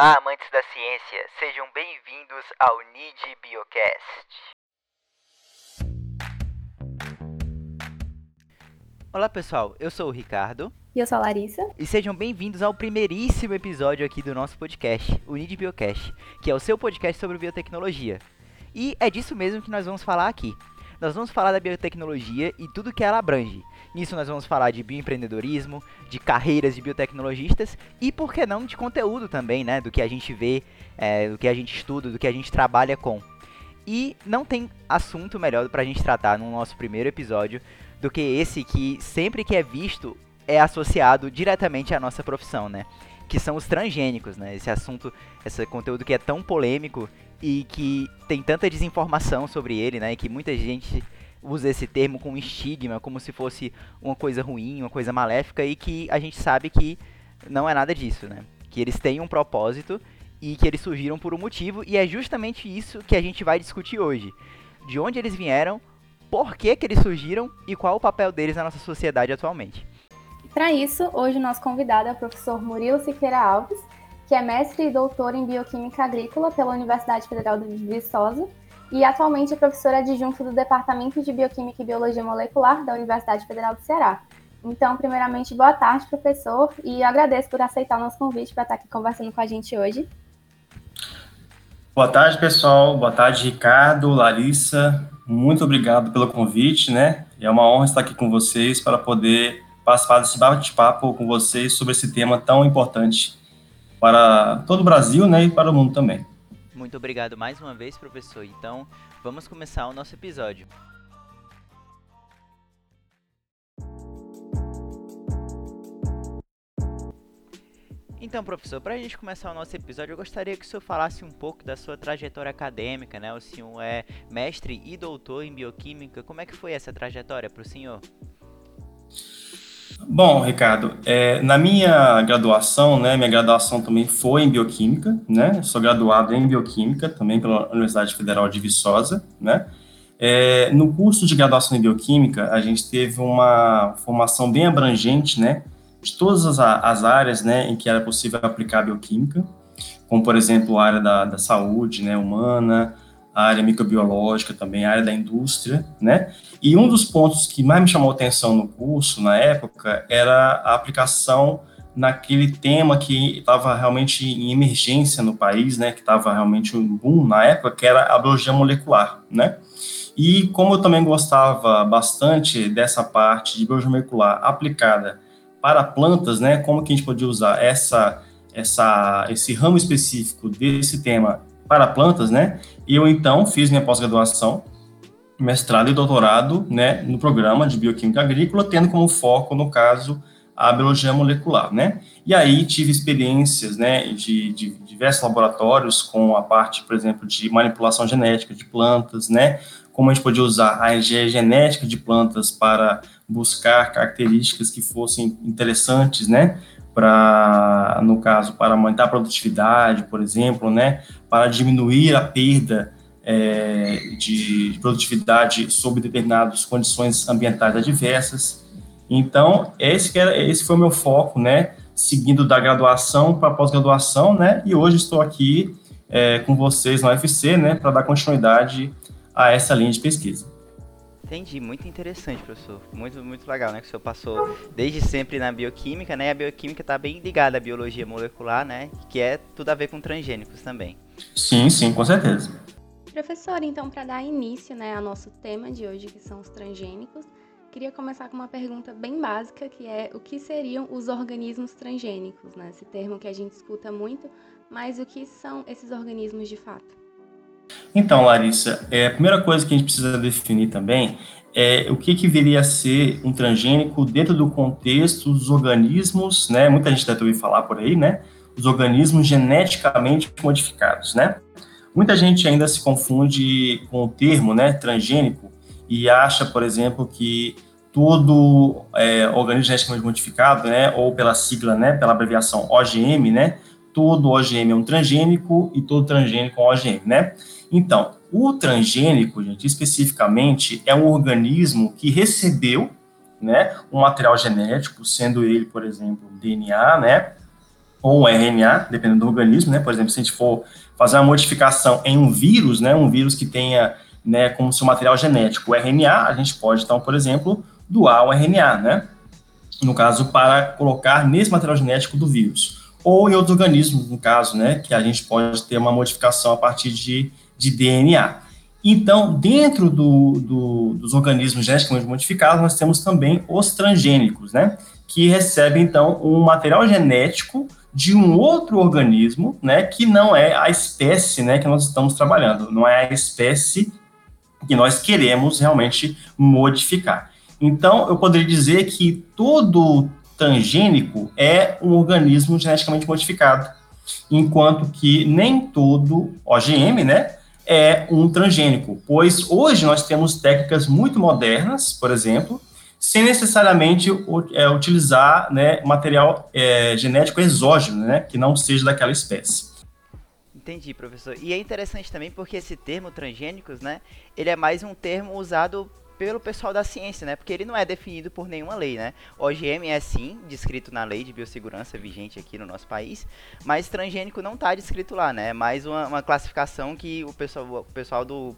Olá, amantes da ciência, sejam bem-vindos ao NID Biocast. Olá pessoal, eu sou o Ricardo. E eu sou a Larissa. E sejam bem-vindos ao primeiríssimo episódio aqui do nosso podcast, o NID Biocast, que é o seu podcast sobre biotecnologia. E é disso mesmo que nós vamos falar aqui. Nós vamos falar da biotecnologia e tudo que ela abrange. Nisso nós vamos falar de bioempreendedorismo, de carreiras de biotecnologistas e, por que não, de conteúdo também, né? Do que a gente vê, é, do que a gente estuda, do que a gente trabalha com. E não tem assunto melhor para a gente tratar no nosso primeiro episódio do que esse que sempre que é visto é associado diretamente à nossa profissão, né? Que são os transgênicos, né? Esse assunto, esse conteúdo que é tão polêmico e que tem tanta desinformação sobre ele, né? E que muita gente usa esse termo com estigma, como se fosse uma coisa ruim, uma coisa maléfica, e que a gente sabe que não é nada disso, né? Que eles têm um propósito e que eles surgiram por um motivo, e é justamente isso que a gente vai discutir hoje. De onde eles vieram, por que, que eles surgiram e qual o papel deles na nossa sociedade atualmente. Para isso, hoje o nosso convidado é o professor Murilo Siqueira Alves, que é mestre e doutor em Bioquímica Agrícola pela Universidade Federal de Viçosa e atualmente é professor adjunto do Departamento de Bioquímica e Biologia Molecular da Universidade Federal do Ceará. Então, primeiramente, boa tarde, professor, e agradeço por aceitar o nosso convite para estar aqui conversando com a gente hoje. Boa tarde, pessoal. Boa tarde, Ricardo, Larissa. Muito obrigado pelo convite, né? É uma honra estar aqui com vocês para poder participar desse bate-papo com vocês sobre esse tema tão importante para todo o Brasil, né, e para o mundo também. Muito obrigado mais uma vez, professor. Então, vamos começar o nosso episódio. Então, professor, para a gente começar o nosso episódio, eu gostaria que o senhor falasse um pouco da sua trajetória acadêmica, né? O senhor é mestre e doutor em bioquímica. Como é que foi essa trajetória para o senhor? Bom, Ricardo, é, na minha graduação, né, minha graduação também foi em bioquímica, né, sou graduado em bioquímica também pela Universidade Federal de Viçosa, né, é, no curso de graduação em bioquímica, a gente teve uma formação bem abrangente, né, de todas as, as áreas, né, em que era possível aplicar bioquímica, como, por exemplo, a área da, da saúde, né, humana, a área microbiológica também, a área da indústria, né? E um dos pontos que mais me chamou atenção no curso, na época, era a aplicação naquele tema que estava realmente em emergência no país, né? Que estava realmente um boom na época, que era a biologia molecular, né? E como eu também gostava bastante dessa parte de biologia molecular aplicada para plantas, né? Como que a gente podia usar essa, essa, esse ramo específico desse tema para plantas, né? E eu então fiz minha pós-graduação, mestrado e doutorado, né, no programa de bioquímica agrícola, tendo como foco, no caso, a biologia molecular, né? E aí tive experiências, né, de, de diversos laboratórios com a parte, por exemplo, de manipulação genética de plantas, né? Como a gente podia usar a genética de plantas para buscar características que fossem interessantes, né? para, no caso, para aumentar a produtividade, por exemplo, né, para diminuir a perda é, de produtividade sob determinadas condições ambientais adversas. Então, esse, era, esse foi o meu foco, né, seguindo da graduação para pós-graduação, né, e hoje estou aqui é, com vocês na UFC, né, para dar continuidade a essa linha de pesquisa. Entendi, muito interessante, professor. Muito, muito legal, né? Que o senhor passou desde sempre na bioquímica, né? E a bioquímica está bem ligada à biologia molecular, né? Que é tudo a ver com transgênicos também. Sim, sim, com certeza. Professor, então, para dar início né, ao nosso tema de hoje, que são os transgênicos, queria começar com uma pergunta bem básica, que é o que seriam os organismos transgênicos, né? Esse termo que a gente escuta muito, mas o que são esses organismos de fato? Então, Larissa, é, a primeira coisa que a gente precisa definir também é o que, que viria a ser um transgênico dentro do contexto dos organismos, né? Muita gente deve ouvir falar por aí, né? Os organismos geneticamente modificados, né? Muita gente ainda se confunde com o termo, né, transgênico, e acha, por exemplo, que todo é, organismo geneticamente modificado, né, ou pela sigla, né, pela abreviação OGM, né, todo OGM é um transgênico e todo transgênico é um OGM, né? Então, o transgênico, gente, especificamente, é um organismo que recebeu, né, um material genético, sendo ele, por exemplo, DNA, né, ou um RNA, dependendo do organismo, né? Por exemplo, se a gente for fazer uma modificação em um vírus, né? Um vírus que tenha, né, como seu material genético o RNA, a gente pode, então, por exemplo, doar o RNA, né? No caso, para colocar nesse material genético do vírus. Ou em outros organismos, no caso, né? Que a gente pode ter uma modificação a partir de, de DNA. Então, dentro do, do, dos organismos geneticamente modificados, nós temos também os transgênicos, né? Que recebem, então, um material genético de um outro organismo, né? Que não é a espécie, né? Que nós estamos trabalhando, não é a espécie que nós queremos realmente modificar. Então, eu poderia dizer que todo transgênico é um organismo geneticamente modificado, enquanto que nem todo OGM, né? É um transgênico, pois hoje nós temos técnicas muito modernas, por exemplo, sem necessariamente é, utilizar né, material é, genético exógeno, né, que não seja daquela espécie. Entendi, professor. E é interessante também porque esse termo transgênicos, né, ele é mais um termo usado pelo pessoal da ciência, né? Porque ele não é definido por nenhuma lei, né? OGM é sim descrito na lei de biossegurança vigente aqui no nosso país, mas transgênico não está descrito lá, né? É mais uma, uma, classificação que o pessoal, o pessoal do,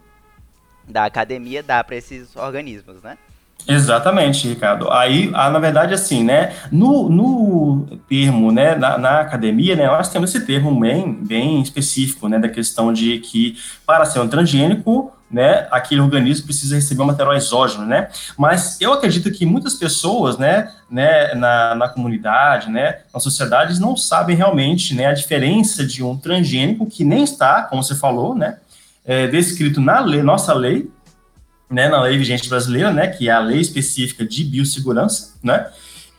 da academia dá para esses organismos, né? Exatamente, Ricardo. Aí, ah, na verdade, assim, né, no, no termo, né, na, na, academia, né, nós temos esse termo bem, bem específico, né, da questão de que para ser um transgênico, né, aquele organismo precisa receber um material exógeno, né, mas eu acredito que muitas pessoas, né, né, na, na comunidade, né, na sociedade, não sabem realmente, né, a diferença de um transgênico que nem está, como você falou, né, é, descrito na lei, nossa lei, né, na lei vigente brasileira, né, que é a lei específica de biossegurança, né,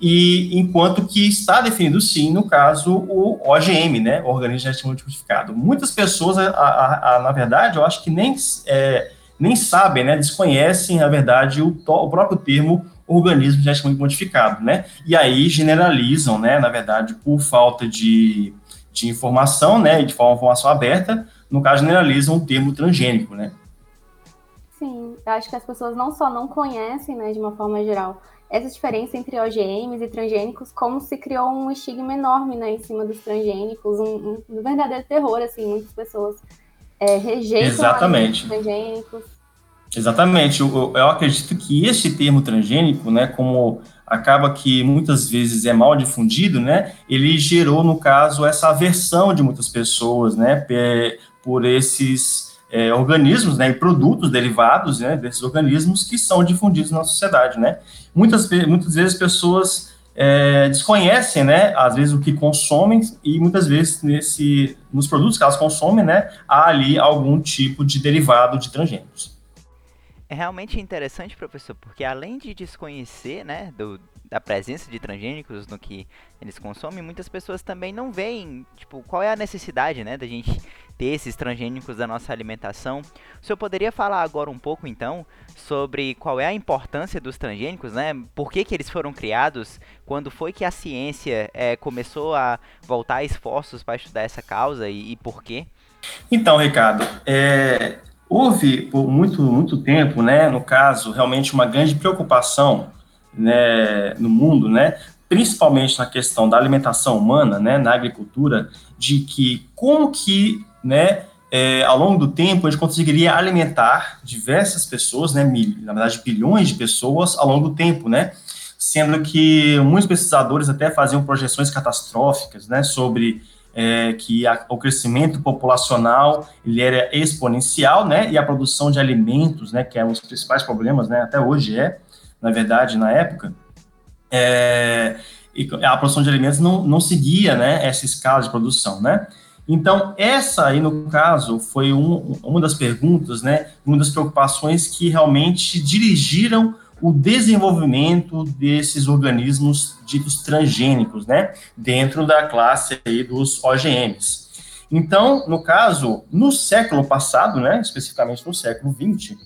e enquanto que está definido sim, no caso, o OGM, né, organismo geneticamente modificado. Muitas pessoas, a, a, a, na verdade, eu acho que nem, é, nem sabem, né, desconhecem, na verdade, o, o próprio termo organismo geneticamente modificado, né, e aí generalizam, né, na verdade, por falta de, de informação, né, de forma informação aberta, no caso, generalizam o termo transgênico, né. Eu acho que as pessoas não só não conhecem, né, de uma forma geral, essa diferença entre OGMs e transgênicos, como se criou um estigma enorme né, em cima dos transgênicos, um, um verdadeiro terror, assim, muitas pessoas é, rejeitam Exatamente. os transgênicos. Exatamente, eu, eu acredito que este termo transgênico, né, como acaba que muitas vezes é mal difundido, né, ele gerou, no caso, essa aversão de muitas pessoas, né, por esses é, organismos, né, e produtos derivados, né, desses organismos que são difundidos na sociedade, né. Muitas, muitas vezes pessoas é, desconhecem, né, às vezes o que consomem e muitas vezes nesse, nos produtos que elas consomem, né, há ali algum tipo de derivado de transgênicos. É realmente interessante, professor, porque além de desconhecer, né, do, da presença de transgênicos no que eles consomem, muitas pessoas também não veem, tipo, qual é a necessidade, né, da gente ter esses transgênicos da nossa alimentação. O senhor poderia falar agora um pouco, então, sobre qual é a importância dos transgênicos, né? Por que, que eles foram criados? Quando foi que a ciência é, começou a voltar esforços para estudar essa causa e, e por quê? Então, Ricardo, é, houve por muito, muito tempo, né, no caso, realmente uma grande preocupação né, no mundo, né, principalmente na questão da alimentação humana, né, na agricultura, de que como que, né, é, ao longo do tempo, a gente conseguiria alimentar diversas pessoas, né, mil, na verdade, bilhões de pessoas ao longo do tempo, né, sendo que muitos pesquisadores até faziam projeções catastróficas, né, sobre é, que a, o crescimento populacional ele era exponencial, né, e a produção de alimentos, né, que é um dos principais problemas, né, até hoje é, na verdade, na época, é, a produção de alimentos não, não seguia, né, essa escala de produção, né. Então, essa aí, no caso, foi um, uma das perguntas, né, uma das preocupações que realmente dirigiram o desenvolvimento desses organismos ditos transgênicos, né, dentro da classe aí dos OGMs. Então, no caso, no século passado, né, especificamente no século XX,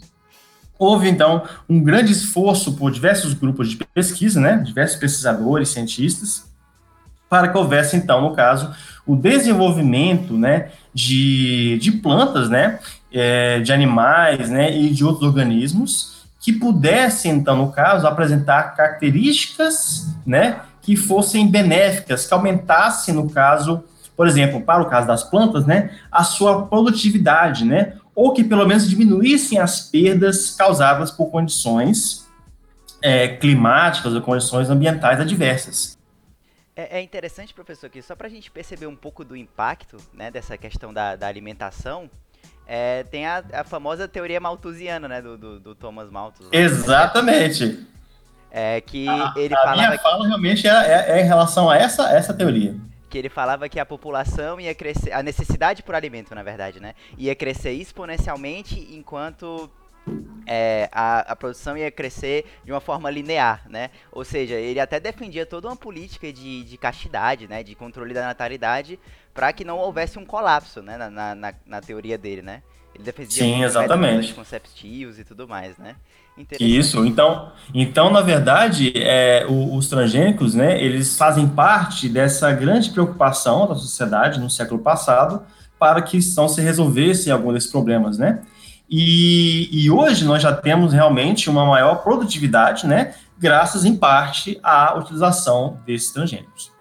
houve então um grande esforço por diversos grupos de pesquisa, né, diversos pesquisadores, cientistas, para que houvesse então, no caso, o desenvolvimento, né, de, de plantas, né, é, de animais, né, e de outros organismos que pudessem, então, no caso, apresentar características, né, que fossem benéficas, que aumentassem, no caso, por exemplo, para o caso das plantas, né, a sua produtividade, né, ou que pelo menos diminuíssem as perdas causadas por condições é, climáticas ou condições ambientais adversas. É, é interessante, professor, que só para a gente perceber um pouco do impacto né, dessa questão da, da alimentação, é, tem a, a, famosa teoria malthusiana, né, do, do, do Thomas Malthus. Exatamente. É que a, ele a falava. minha fala realmente é, é, é, em relação a essa, essa teoria. Que ele falava que a população ia crescer, a necessidade por alimento, na verdade, né, ia crescer exponencialmente enquanto é, a, a, produção ia crescer de uma forma linear, né? Ou seja, ele até defendia toda uma política de, de castidade, né? De controle da natalidade, para que não houvesse um colapso, né? Na, na, na teoria dele, né? Ele defendia Sim, exatamente. conceptivos e tudo mais, né? Isso. Então, então na verdade, é, os transgênicos, né? Eles fazem parte dessa grande preocupação da sociedade no século passado para que não se resolvessem alguns desses problemas, né? E, e, hoje nós já temos realmente uma maior produtividade, né, graças em parte à utilização desses transgênicos.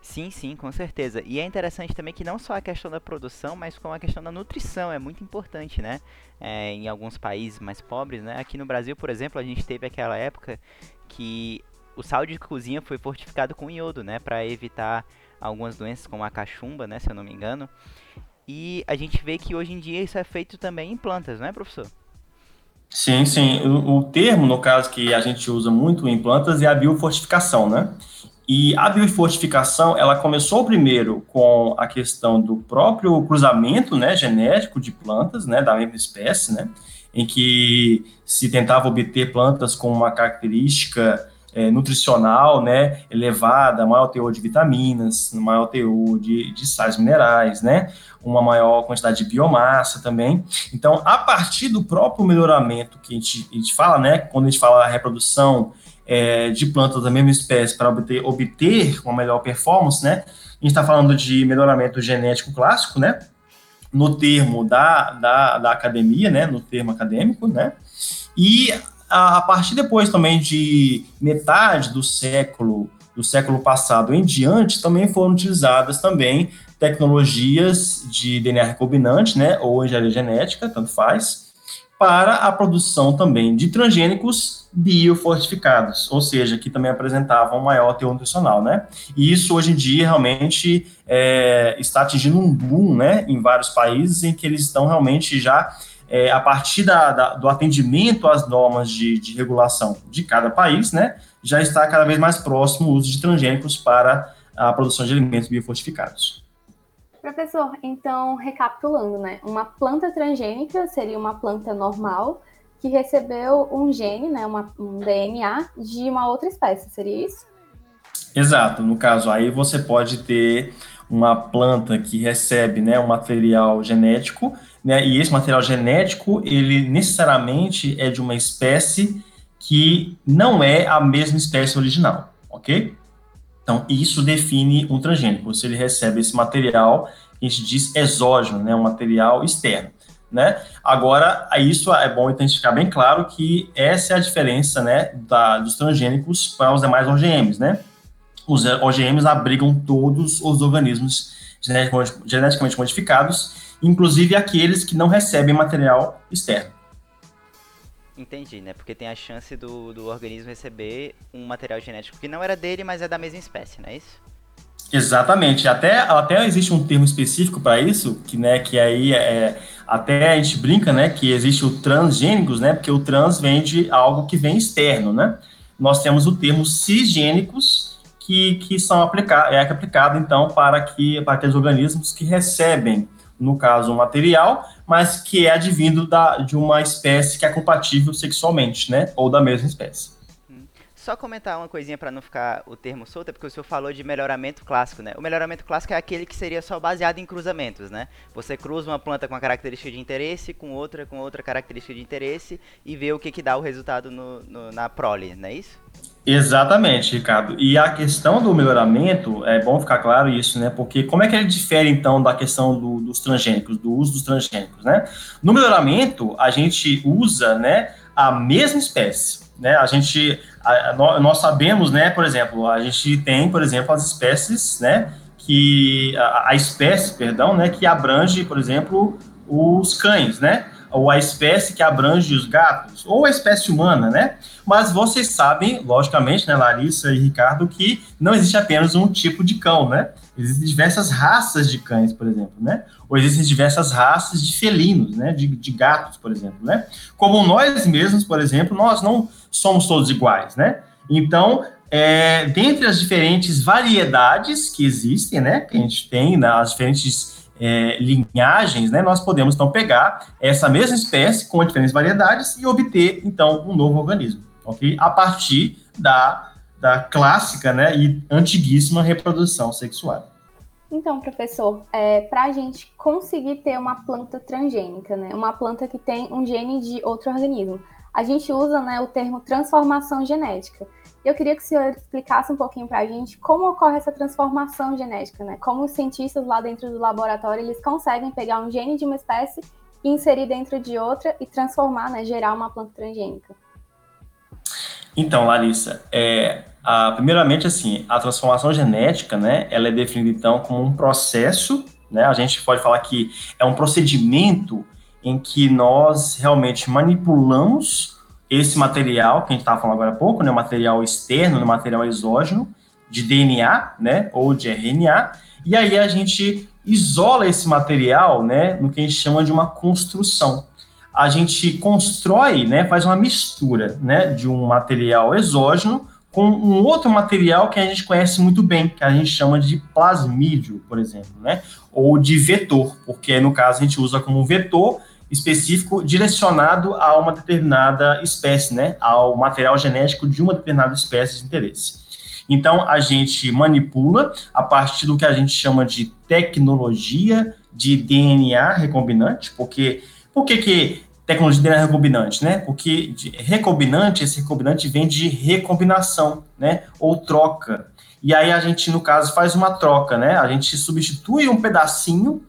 Sim, sim, com certeza. E é interessante também que não só a questão da produção, mas como a questão da nutrição é muito importante, né? É, em alguns países mais pobres, né? Aqui no Brasil, por exemplo, a gente teve aquela época que o sal de cozinha foi fortificado com iodo, né? Para evitar algumas doenças como a cachumba, né? Se eu não me engano. E a gente vê que hoje em dia isso é feito também em plantas, não é, professor? Sim, sim. O, o termo, no caso, que a gente usa muito em plantas é a biofortificação, né? E a biofortificação, ela começou primeiro com a questão do próprio cruzamento, né, genético de plantas, né, da mesma espécie, né, em que se tentava obter plantas com uma característica é, nutricional, né, elevada, maior teor de vitaminas, maior teor de, de sais minerais, né, uma maior quantidade de biomassa também. Então, a partir do próprio melhoramento que a gente, a gente fala, né, quando a gente fala reprodução é, de plantas da mesma espécie para obter, obter uma melhor performance, né, a gente está falando de melhoramento genético clássico, né, no termo da, da, da academia, né, no termo acadêmico, né, e a, partir depois também de metade do século do século passado em diante, também foram utilizadas também tecnologias de DNA recombinante, né, ou engenharia genética, tanto faz, para a produção também de transgênicos biofortificados, ou seja, que também apresentavam um maior teor nutricional, né? E isso hoje em dia realmente é, está atingindo um boom, né, em vários países em que eles estão realmente já é, a partir da, da, do atendimento às normas de, de, regulação de cada país, né, já está cada vez mais próximo o uso de transgênicos para a produção de alimentos biofortificados. Professor, então, recapitulando, né, uma planta transgênica seria uma planta normal que recebeu um gene, né, uma, um DNA de uma outra espécie, seria isso? Exato, no caso aí você pode ter uma planta que recebe né, um material genético né? E esse material genético, ele necessariamente é de uma espécie que não é a mesma espécie original, ok? Então, isso define um transgênico. Se ele recebe esse material, a gente diz exógeno, né? Um material externo. Né? Agora, isso é bom identificar bem claro que essa é a diferença, né, da, dos transgênicos para os demais OGMs, né? Os OGMs abrigam todos os organismos geneticamente modificados inclusive aqueles que não recebem material externo. Entendi, né? Porque tem a chance do, do organismo receber um material genético que não era dele, mas é da mesma espécie, não é isso? Exatamente. Até, até existe um termo específico para isso, que, né, que aí é, até a gente brinca, né, que existe o transgênicos, né, porque o trans vem de algo que vem externo, né? Nós temos o termo cisgênicos, que, que são aplicados, é aplicado, então, para, que, para aqueles organismos que recebem no caso, um material, mas que é advindo da, de uma espécie que é compatível sexualmente, né? Ou da mesma espécie. Só comentar uma coisinha para não ficar o termo solto, é porque o senhor falou de melhoramento clássico, né? O melhoramento clássico é aquele que seria só baseado em cruzamentos, né? Você cruza uma planta com uma característica de interesse, com outra com outra característica de interesse e vê o que, que dá o resultado no, no na prole, não é isso? Exatamente, Ricardo. E a questão do melhoramento, é bom ficar claro isso, né? Porque como é que ele difere, então, da questão do, dos transgênicos, do uso dos transgênicos, né? No melhoramento, a gente usa, né, a mesma espécie, né? A gente, a, a, nós sabemos, né, por exemplo, a gente tem, por exemplo, as espécies, né, que a, a espécie, perdão, né, que abrange, por exemplo, os cães, né? ou a espécie que abrange os gatos, ou a espécie humana, né? Mas vocês sabem, logicamente, né, Larissa e Ricardo, que não existe apenas um tipo de cão, né? Existem diversas raças de cães, por exemplo, né? Ou existem diversas raças de felinos, né? De, de gatos, por exemplo, né? Como nós mesmos, por exemplo, nós não somos todos iguais, né? Então, é, dentre as diferentes variedades que existem, né? Que a gente tem nas diferentes é, linhagens, né, nós podemos então pegar essa mesma espécie com diferentes variedades e obter então um novo organismo, ok? A partir da, da clássica, né, e antiguíssima reprodução sexual. Então, professor, é, para a gente conseguir ter uma planta transgênica, né, uma planta que tem um gene de outro organismo, a gente usa né, o termo transformação genética. Eu queria que o senhor explicasse um pouquinho para a gente como ocorre essa transformação genética, né? Como os cientistas lá dentro do laboratório eles conseguem pegar um gene de uma espécie e inserir dentro de outra e transformar, né, gerar uma planta transgênica. Então, Larissa, é, a, primeiramente assim, a transformação genética, né, ela é definida então como um processo, né? A gente pode falar que é um procedimento em que nós realmente manipulamos esse material que a gente estava falando agora há pouco, né, o material externo, o material exógeno, de DNA, né, ou de RNA, e aí a gente isola esse material, né, no que a gente chama de uma construção. A gente constrói, né, faz uma mistura, né, de um material exógeno com um outro material que a gente conhece muito bem, que a gente chama de plasmídio, por exemplo, né, ou de vetor, porque no caso a gente usa como vetor específico direcionado a uma determinada espécie, né, ao material genético de uma determinada espécie de interesse. Então, a gente manipula a partir do que a gente chama de tecnologia de DNA recombinante, porque por que, que tecnologia de DNA recombinante, né? Porque recombinante, esse recombinante vem de recombinação, né? Ou troca. E aí a gente, no caso, faz uma troca, né? A gente substitui um pedacinho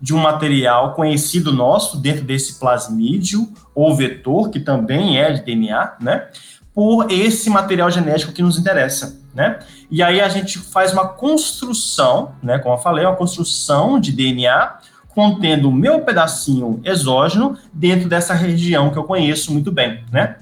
de um material conhecido nosso dentro desse plasmídio ou vetor, que também é de DNA, né? Por esse material genético que nos interessa, né? E aí a gente faz uma construção, né? Como eu falei, uma construção de DNA contendo o meu pedacinho exógeno dentro dessa região que eu conheço muito bem, né?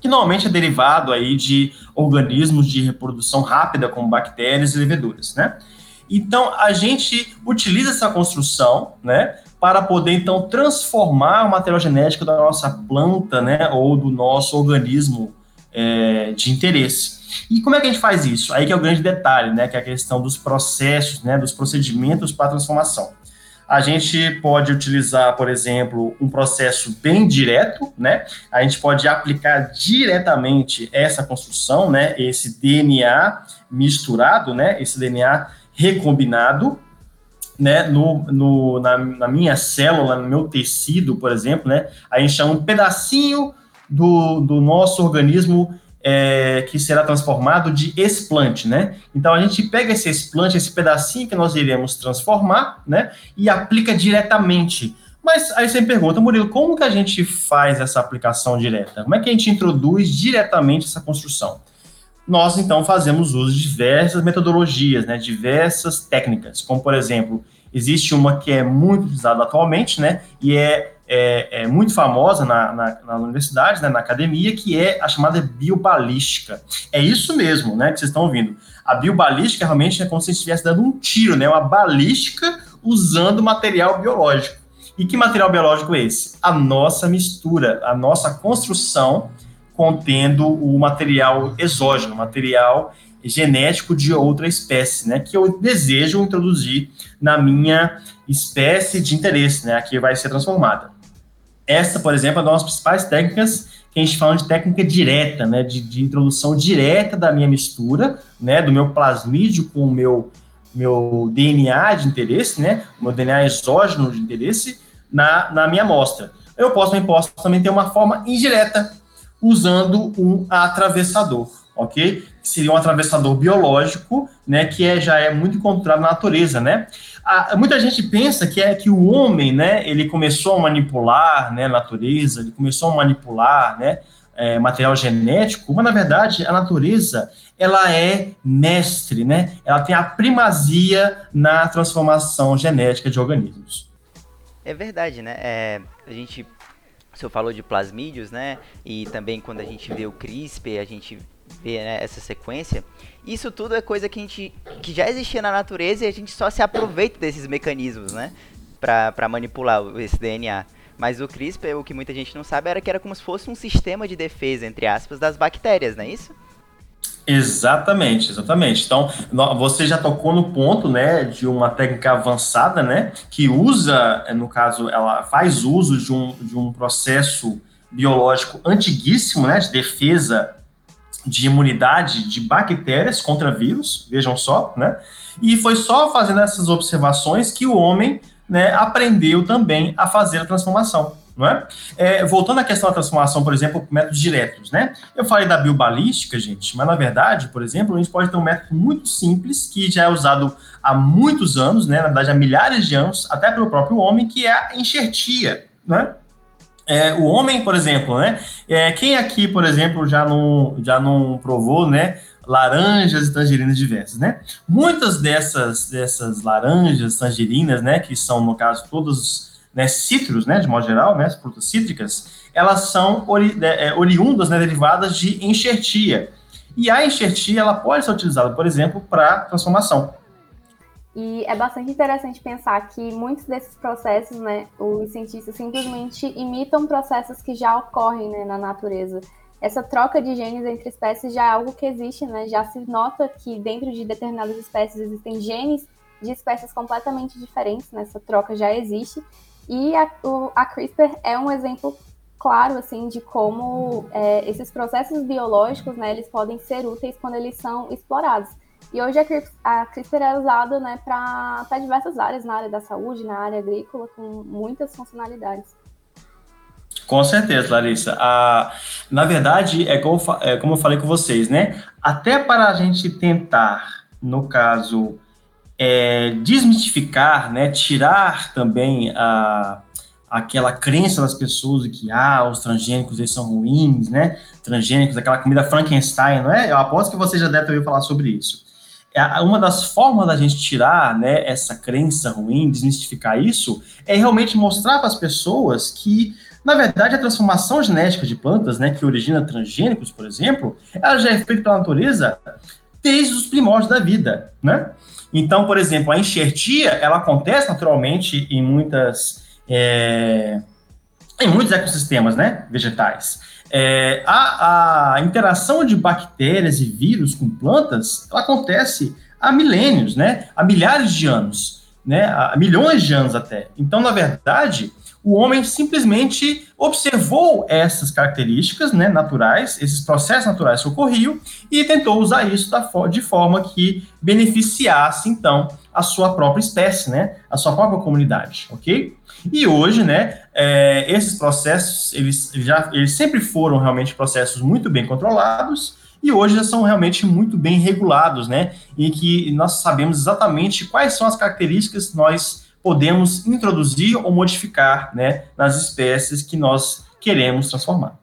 Que normalmente é derivado aí de organismos de reprodução rápida, como bactérias e leveduras, né? Então, a gente utiliza essa construção, né, para poder, então, transformar o material genético da nossa planta, né, ou do nosso organismo é, de interesse. E como é que a gente faz isso? Aí que é o grande detalhe, né, que é a questão dos processos, né, dos procedimentos para transformação. A gente pode utilizar, por exemplo, um processo bem direto, né? A gente pode aplicar diretamente essa construção, né? Esse DNA misturado, né? Esse DNA recombinado, né, no, no, na, na, minha célula, no meu tecido, por exemplo, né, a gente chama um pedacinho do, do nosso organismo é, que será transformado de explante, né? Então a gente pega esse explante, esse pedacinho que nós iremos transformar, né, e aplica diretamente. Mas aí você me pergunta, Murilo, como que a gente faz essa aplicação direta? Como é que a gente introduz diretamente essa construção? Nós então fazemos uso de diversas metodologias, né, diversas técnicas, como por exemplo, existe uma que é muito usada atualmente, né, e é, é, é muito famosa na, na, na, universidade, né, na academia, que é a chamada biobalística. É isso mesmo, né, que vocês estão ouvindo. A biobalística realmente é como se estivesse dando um tiro, né, uma balística usando material biológico. E que material biológico é esse? A nossa mistura, a nossa construção contendo o material exógeno, material genético de outra espécie, né, que eu desejo introduzir na minha espécie de interesse, né, que vai ser transformada. Essa, por exemplo, é uma das principais técnicas que a gente fala de técnica direta, né, de, de introdução direta da minha mistura, né, do meu plasmídio com o meu, meu DNA de interesse, né, o meu DNA exógeno de interesse na, na minha amostra. Eu posso, eu posso também ter uma forma indireta, usando um atravessador, ok? Que seria um atravessador biológico, né, que é, já é muito encontrado na natureza, né? A, muita gente pensa que é que o homem, né, ele começou a manipular, né, a natureza, ele começou a manipular, né, é, material genético, mas na verdade a natureza ela é mestre, né? Ela tem a primazia na transformação genética de organismos. É verdade, né? É, a gente, o senhor falou de plasmídios, né? E também quando a gente vê o CRISPR, a gente vê né, essa sequência. Isso tudo é coisa que a gente que já existia na natureza e a gente só se aproveita desses mecanismos, né? Para manipular esse DNA. Mas o CRISPR, o que muita gente não sabe, era que era como se fosse um sistema de defesa, entre aspas, das bactérias, não é isso? Exatamente, exatamente. Então, você já tocou no ponto, né, de uma técnica avançada, né, que usa, no caso, ela faz uso de um, de um processo biológico antiguíssimo, né, de defesa de imunidade de bactérias contra vírus, vejam só, né, e foi só fazendo essas observações que o homem, né, aprendeu também a fazer a transformação. É? é? voltando à questão da transformação, por exemplo, métodos diretos, né? Eu falei da biobalística, gente, mas na verdade, por exemplo, a gente pode ter um método muito simples que já é usado há muitos anos, né? Na verdade, há milhares de anos, até pelo próprio homem, que é a enxertia, né? É, o homem, por exemplo, né? É, quem aqui, por exemplo, já não, já não provou, né? Laranjas e tangerinas diversas, né? Muitas dessas, dessas laranjas, tangerinas, né? Que são, no caso, todos né, citros, né, de modo geral, né, frutas cítricas, elas são ori é, é, oriundas, né, derivadas de enxertia. E a enxertia, ela pode ser utilizada, por exemplo, para transformação. E é bastante interessante pensar que muitos desses processos, né, os cientistas simplesmente imitam processos que já ocorrem né, na natureza. Essa troca de genes entre espécies já é algo que existe, né? Já se nota que dentro de determinadas espécies existem genes de espécies completamente diferentes, né? Essa troca já existe. E a, o, a CRISPR é um exemplo claro assim de como é, esses processos biológicos, né, eles podem ser úteis quando eles são explorados. E hoje a CRISPR, é usada né, para diversas áreas, na área da saúde, na área agrícola, com muitas funcionalidades. Com certeza, Larissa. Ah, na verdade, é como, é como eu falei com vocês, né? Até para a gente tentar, no caso, é, desmistificar, né, tirar também a, aquela crença das pessoas de que ah, os transgênicos eles são ruins, né? Transgênicos, aquela comida Frankenstein, não é? Eu aposto que você já deve ouvido falar sobre isso. É, uma das formas da gente tirar né, essa crença ruim, desmistificar isso, é realmente mostrar para as pessoas que, na verdade, a transformação genética de plantas, né, que origina transgênicos, por exemplo, ela já é feita pela natureza desde os primórdios da vida, né? Então, por exemplo, a enxertia, ela acontece naturalmente em muitas... É, em muitos ecossistemas, né, vegetais. É, a, a, interação de bactérias e vírus com plantas, ela acontece há milênios, né, há milhares de anos, né, há milhões de anos até. Então, na verdade, o homem simplesmente observou essas características né, naturais, esses processos naturais que ocorriam, e tentou usar isso da, de forma que beneficiasse, então, a sua própria espécie, né, a sua própria comunidade, ok? E hoje, né, é, esses processos, eles, já, eles sempre foram realmente processos muito bem controlados, e hoje já são realmente muito bem regulados, né, e que nós sabemos exatamente quais são as características que nós podemos introduzir ou modificar né, nas espécies que nós queremos transformar.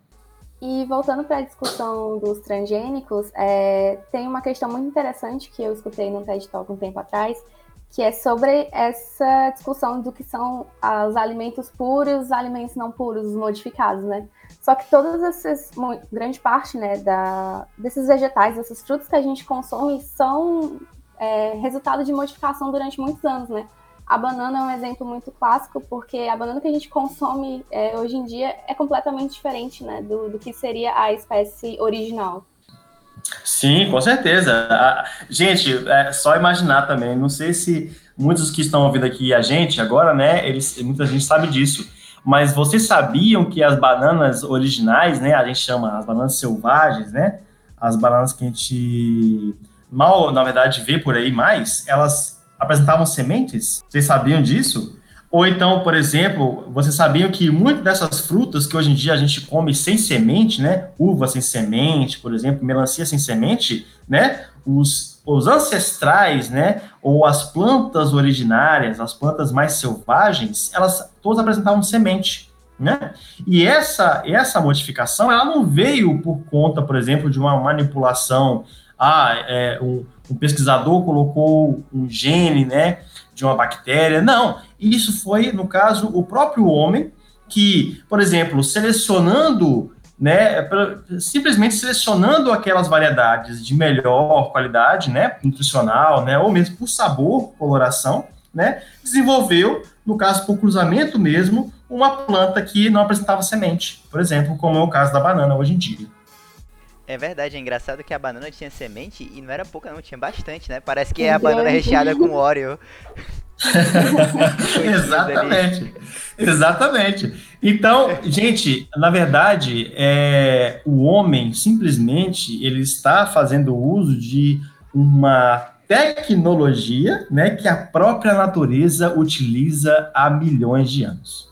E voltando para a discussão dos transgênicos, é, tem uma questão muito interessante que eu escutei no TED Talk um tempo atrás, que é sobre essa discussão do que são os alimentos puros, os alimentos não puros, os modificados, né? Só que todas essas, grande parte, né, da, desses vegetais, desses frutos que a gente consome são é, resultado de modificação durante muitos anos, né? A banana é um exemplo muito clássico, porque a banana que a gente consome é, hoje em dia é completamente diferente né, do, do que seria a espécie original. Sim, com certeza. gente, é só imaginar também. Não sei se muitos que estão ouvindo aqui a gente agora, né? Eles, muita gente sabe disso. Mas vocês sabiam que as bananas originais, né? A gente chama as bananas selvagens, né? As bananas que a gente mal, na verdade, vê por aí mais, elas apresentavam sementes? Vocês sabiam disso? Ou então, por exemplo, vocês sabiam que muitas dessas frutas que hoje em dia a gente come sem semente, né? Uva sem semente, por exemplo, melancia sem semente, né? Os, os ancestrais, né? Ou as plantas originárias, as plantas mais selvagens, elas todas apresentavam semente, né? E essa, essa modificação, ela não veio por conta, por exemplo, de uma manipulação. Ah, é, um, um pesquisador colocou um gene, né, de uma bactéria. Não, isso foi, no caso, o próprio homem que, por exemplo, selecionando, né, simplesmente selecionando aquelas variedades de melhor qualidade, né, nutricional, né, ou mesmo por sabor, coloração, né, desenvolveu, no caso por cruzamento mesmo, uma planta que não apresentava semente, por exemplo, como é o caso da banana hoje em dia. É verdade, é engraçado que a banana tinha semente e não era pouca não, tinha bastante, né? Parece que é a banana recheada com óleo. Exatamente. Exatamente. Então, gente, na verdade, é, o homem simplesmente ele está fazendo uso de uma tecnologia, né, que a própria natureza utiliza há milhões de anos.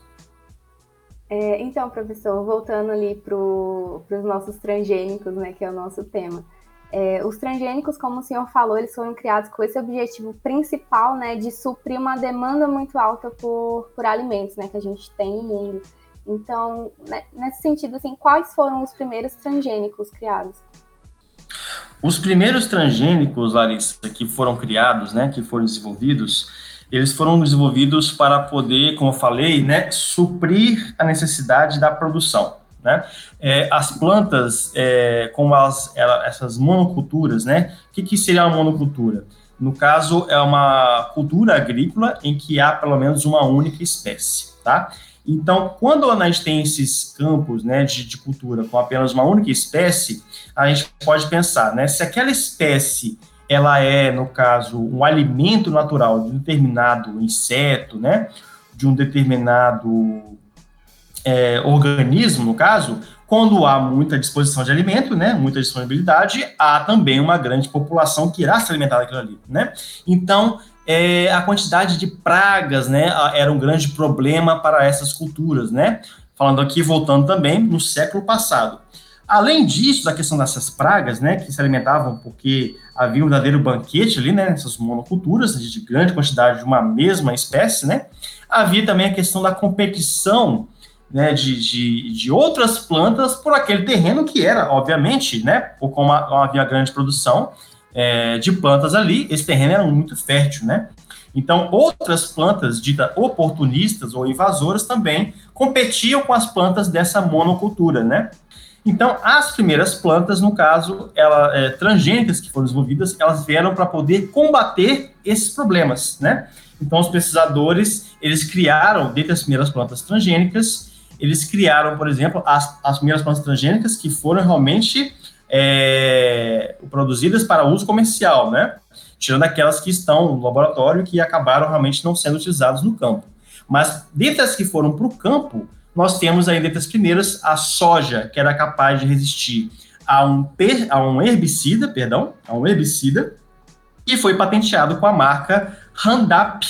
É, então, professor, voltando ali para os nossos transgênicos, né, que é o nosso tema. É, os transgênicos, como o senhor falou, eles foram criados com esse objetivo principal, né, de suprir uma demanda muito alta por, por alimentos, né, que a gente tem no mundo. Então, né, nesse sentido, assim, quais foram os primeiros transgênicos criados? Os primeiros transgênicos, Larissa, que foram criados, né, que foram desenvolvidos, eles foram desenvolvidos para poder, como eu falei, né, suprir a necessidade da produção. Né? É, as plantas, é, como as, ela, essas monoculturas, né? O que, que seria uma monocultura? No caso, é uma cultura agrícola em que há pelo menos uma única espécie, tá? Então, quando a gente tem esses campos né, de, de, cultura com apenas uma única espécie, a gente pode pensar, né, se aquela espécie ela é, no caso, um alimento natural de um determinado inseto, né, de um determinado é, organismo, no caso, quando há muita disposição de alimento, né, muita disponibilidade, há também uma grande população que irá se alimentar daquilo ali, né? Então, é, a quantidade de pragas, né, era um grande problema para essas culturas, né? Falando aqui, voltando também no século passado. Além disso, da questão dessas pragas, né, que se alimentavam porque havia um verdadeiro banquete ali, né, nessas monoculturas, de grande quantidade de uma mesma espécie, né, havia também a questão da competição, né, de, de, de outras plantas por aquele terreno que era, obviamente, né, por como havia grande produção, é, de plantas ali, esse terreno era muito fértil, né? Então, outras plantas ditas oportunistas ou invasoras também competiam com as plantas dessa monocultura, né? Então, as primeiras plantas, no caso, ela, é, transgênicas que foram desenvolvidas, elas vieram para poder combater esses problemas, né? Então, os pesquisadores, eles criaram, dentre as primeiras plantas transgênicas, eles criaram, por exemplo, as, as primeiras plantas transgênicas que foram realmente é, produzidas para uso comercial, né? Tirando aquelas que estão no laboratório que acabaram realmente não sendo utilizadas no campo. Mas dentre as que foram para o campo, nós temos aí dentre as primeiras a soja, que era capaz de resistir a um, a um herbicida, perdão, a um herbicida, e foi patenteado com a marca Roundup,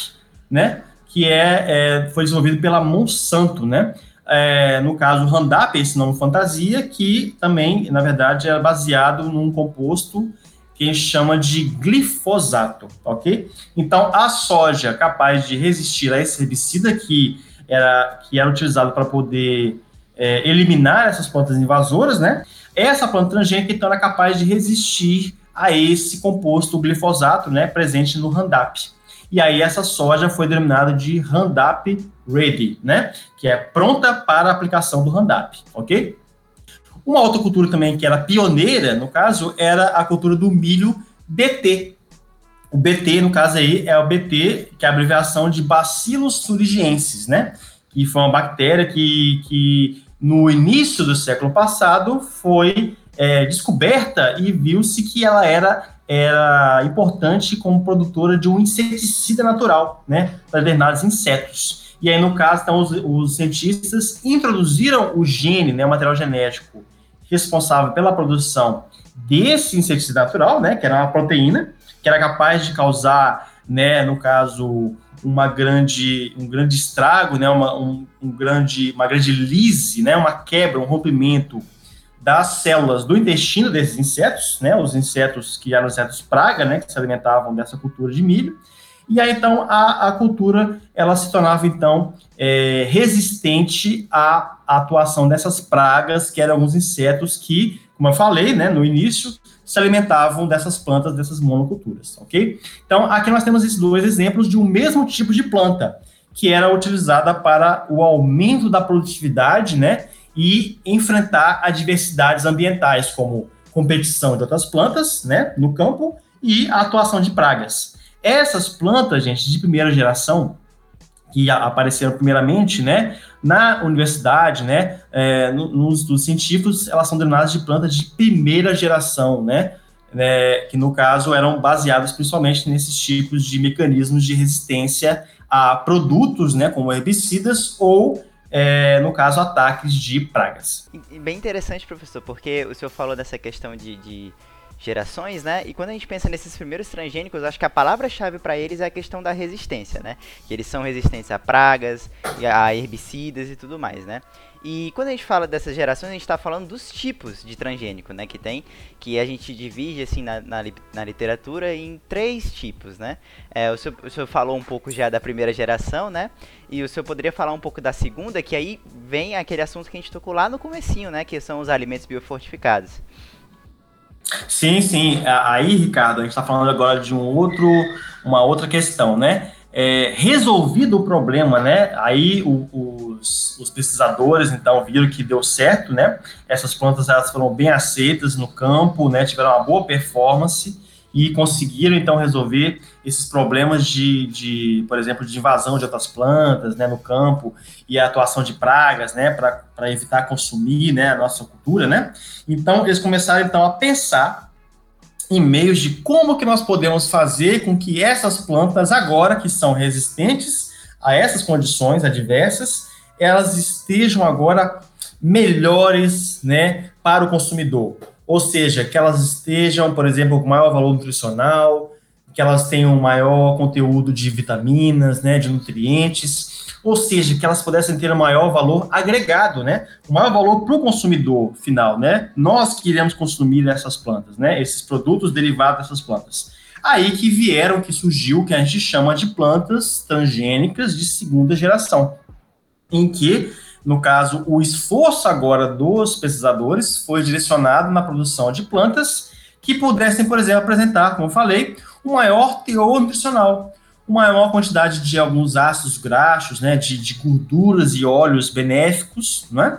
né? Que é, é foi desenvolvido pela Monsanto, né? é, no caso, Roundup, esse nome fantasia, que também, na verdade, é baseado num composto que a gente chama de glifosato, ok? Então, a soja capaz de resistir a esse herbicida que era, que era utilizado para poder é, eliminar essas plantas invasoras, né? Essa planta transgênica, então, era capaz de resistir a esse composto glifosato, né, presente no Roundup. E aí essa soja foi denominada de Roundup Ready, né? Que é pronta para a aplicação do Roundup, ok? Uma outra cultura também que era pioneira, no caso, era a cultura do milho BT. O BT, no caso aí, é o BT, que é a abreviação de Bacillus thuringiensis, né? Que foi uma bactéria que, que no início do século passado foi é, descoberta e viu-se que ela era era importante como produtora de um inseticida natural, né, para determinados insetos. E aí, no caso, então, os, os cientistas introduziram o gene, né, o material genético responsável pela produção desse inseticida natural, né, que era uma proteína, que era capaz de causar, né, no caso, uma grande, um grande estrago, né, uma, um, um grande, uma grande lise, né, uma quebra, um rompimento das células do intestino desses insetos, né, os insetos que eram insetos praga, né, que se alimentavam dessa cultura de milho, e aí então a, a cultura ela se tornava então é, resistente à, à atuação dessas pragas, que eram alguns insetos que, como eu falei, né, no início, se alimentavam dessas plantas, dessas monoculturas, ok? Então, aqui nós temos esses dois exemplos de um mesmo tipo de planta, que era utilizada para o aumento da produtividade, né, e enfrentar adversidades ambientais, como competição de outras plantas, né, no campo, e a atuação de pragas. Essas plantas, gente, de primeira geração, que apareceram primeiramente, né, na universidade, né, é, no, nos estudos científicos, elas são denominadas de plantas de primeira geração, né, né, que no caso eram baseadas principalmente nesses tipos de mecanismos de resistência a produtos, né, como herbicidas ou é, no caso, ataques de pragas. Bem interessante, professor, porque o senhor falou dessa questão de, de gerações, né? E quando a gente pensa nesses primeiros transgênicos, acho que a palavra-chave para eles é a questão da resistência, né? Que eles são resistentes a pragas, a herbicidas e tudo mais, né? E quando a gente fala dessas gerações, a gente está falando dos tipos de transgênico, né, que tem, que a gente divide, assim, na, na, na literatura em três tipos, né. É, o, senhor, o senhor falou um pouco já da primeira geração, né, e o senhor poderia falar um pouco da segunda, que aí vem aquele assunto que a gente tocou lá no comecinho, né, que são os alimentos biofortificados. Sim, sim. Aí, Ricardo, a gente está falando agora de um outro, uma outra questão, né? É, resolvido o problema, né? Aí o, os, os, pesquisadores então viram que deu certo, né? Essas plantas elas foram bem aceitas no campo, né? Tiveram uma boa performance e conseguiram então resolver esses problemas de, de por exemplo, de invasão de outras plantas, né? No campo e a atuação de pragas, né? Para evitar consumir, né? A nossa cultura, né? Então eles começaram então a pensar em meios de como que nós podemos fazer com que essas plantas agora que são resistentes a essas condições adversas, elas estejam agora melhores, né, para o consumidor. Ou seja, que elas estejam, por exemplo, com maior valor nutricional, que elas tenham maior conteúdo de vitaminas, né, de nutrientes, ou seja, que elas pudessem ter um maior valor agregado, né? Um maior valor para o consumidor final, né? Nós que iremos consumir essas plantas, né? Esses produtos derivados dessas plantas. Aí que vieram, que surgiu que a gente chama de plantas transgênicas de segunda geração, em que, no caso, o esforço agora dos pesquisadores foi direcionado na produção de plantas que pudessem, por exemplo, apresentar, como eu falei, um maior teor nutricional, uma maior quantidade de alguns ácidos graxos, né, de, de gorduras e óleos benéficos, né?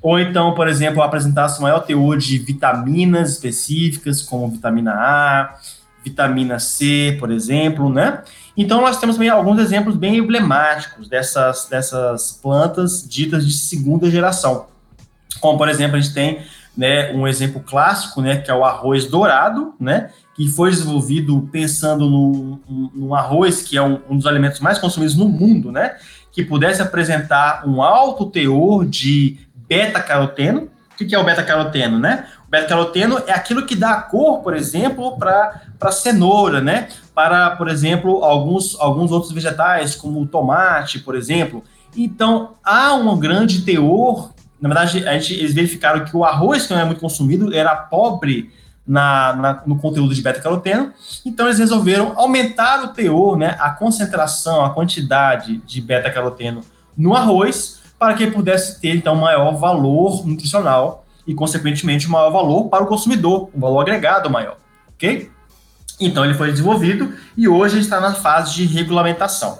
Ou então, por exemplo, apresentasse um maior teor de vitaminas específicas, como vitamina A, vitamina C, por exemplo, né? Então, nós temos também alguns exemplos bem emblemáticos dessas, dessas plantas ditas de segunda geração. Como, por exemplo, a gente tem né, um exemplo clássico, né, que é o arroz dourado, né, que foi desenvolvido pensando no, no arroz, que é um, um, dos alimentos mais consumidos no mundo, né? Que pudesse apresentar um alto teor de beta-caroteno. O que, é o beta-caroteno, né? O beta-caroteno é aquilo que dá cor, por exemplo, para a cenoura, né? Para, por exemplo, alguns, alguns outros vegetais, como o tomate, por exemplo. Então, há um grande teor. Na verdade, a gente, eles verificaram que o arroz, que não é muito consumido, era pobre na, na, no conteúdo de beta-caroteno. Então, eles resolveram aumentar o teor, né, a concentração, a quantidade de beta-caroteno no arroz, para que pudesse ter, então, maior valor nutricional e, consequentemente, maior valor para o consumidor, um valor agregado maior, ok? Então, ele foi desenvolvido e hoje está na fase de regulamentação.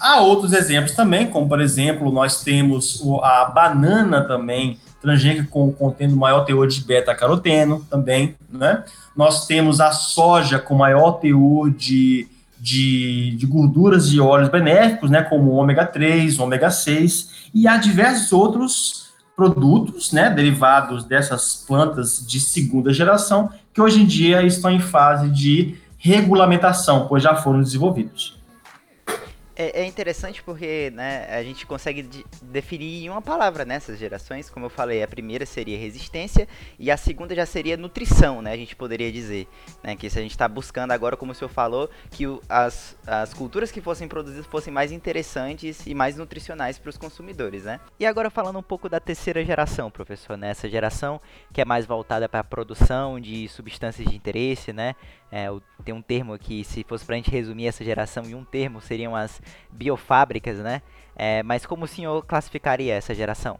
Há outros exemplos também, como, por exemplo, nós temos a banana também, transgênica com, contendo maior teor de beta-caroteno também, né? Nós temos a soja com maior teor de, de, de gorduras e óleos benéficos, né? Como ômega 3, ômega 6, e há diversos outros produtos, né? Derivados dessas plantas de segunda geração, que hoje em dia estão em fase de regulamentação, pois já foram desenvolvidos. É, é, interessante porque né, a gente consegue de, definir em uma palavra nessas gerações. Como eu falei, a primeira seria resistência e a segunda já seria nutrição, né? A gente poderia dizer. Né, que se a gente está buscando agora, como o senhor falou, que o, as, as culturas que fossem produzidas fossem mais interessantes e mais nutricionais para os consumidores, né? E agora falando um pouco da terceira geração, professor, né? Essa geração que é mais voltada para a produção de substâncias de interesse, né? É, tem um termo aqui, se fosse para a gente resumir essa geração em um termo, seriam as biofábricas, né? É, mas como o senhor classificaria essa geração?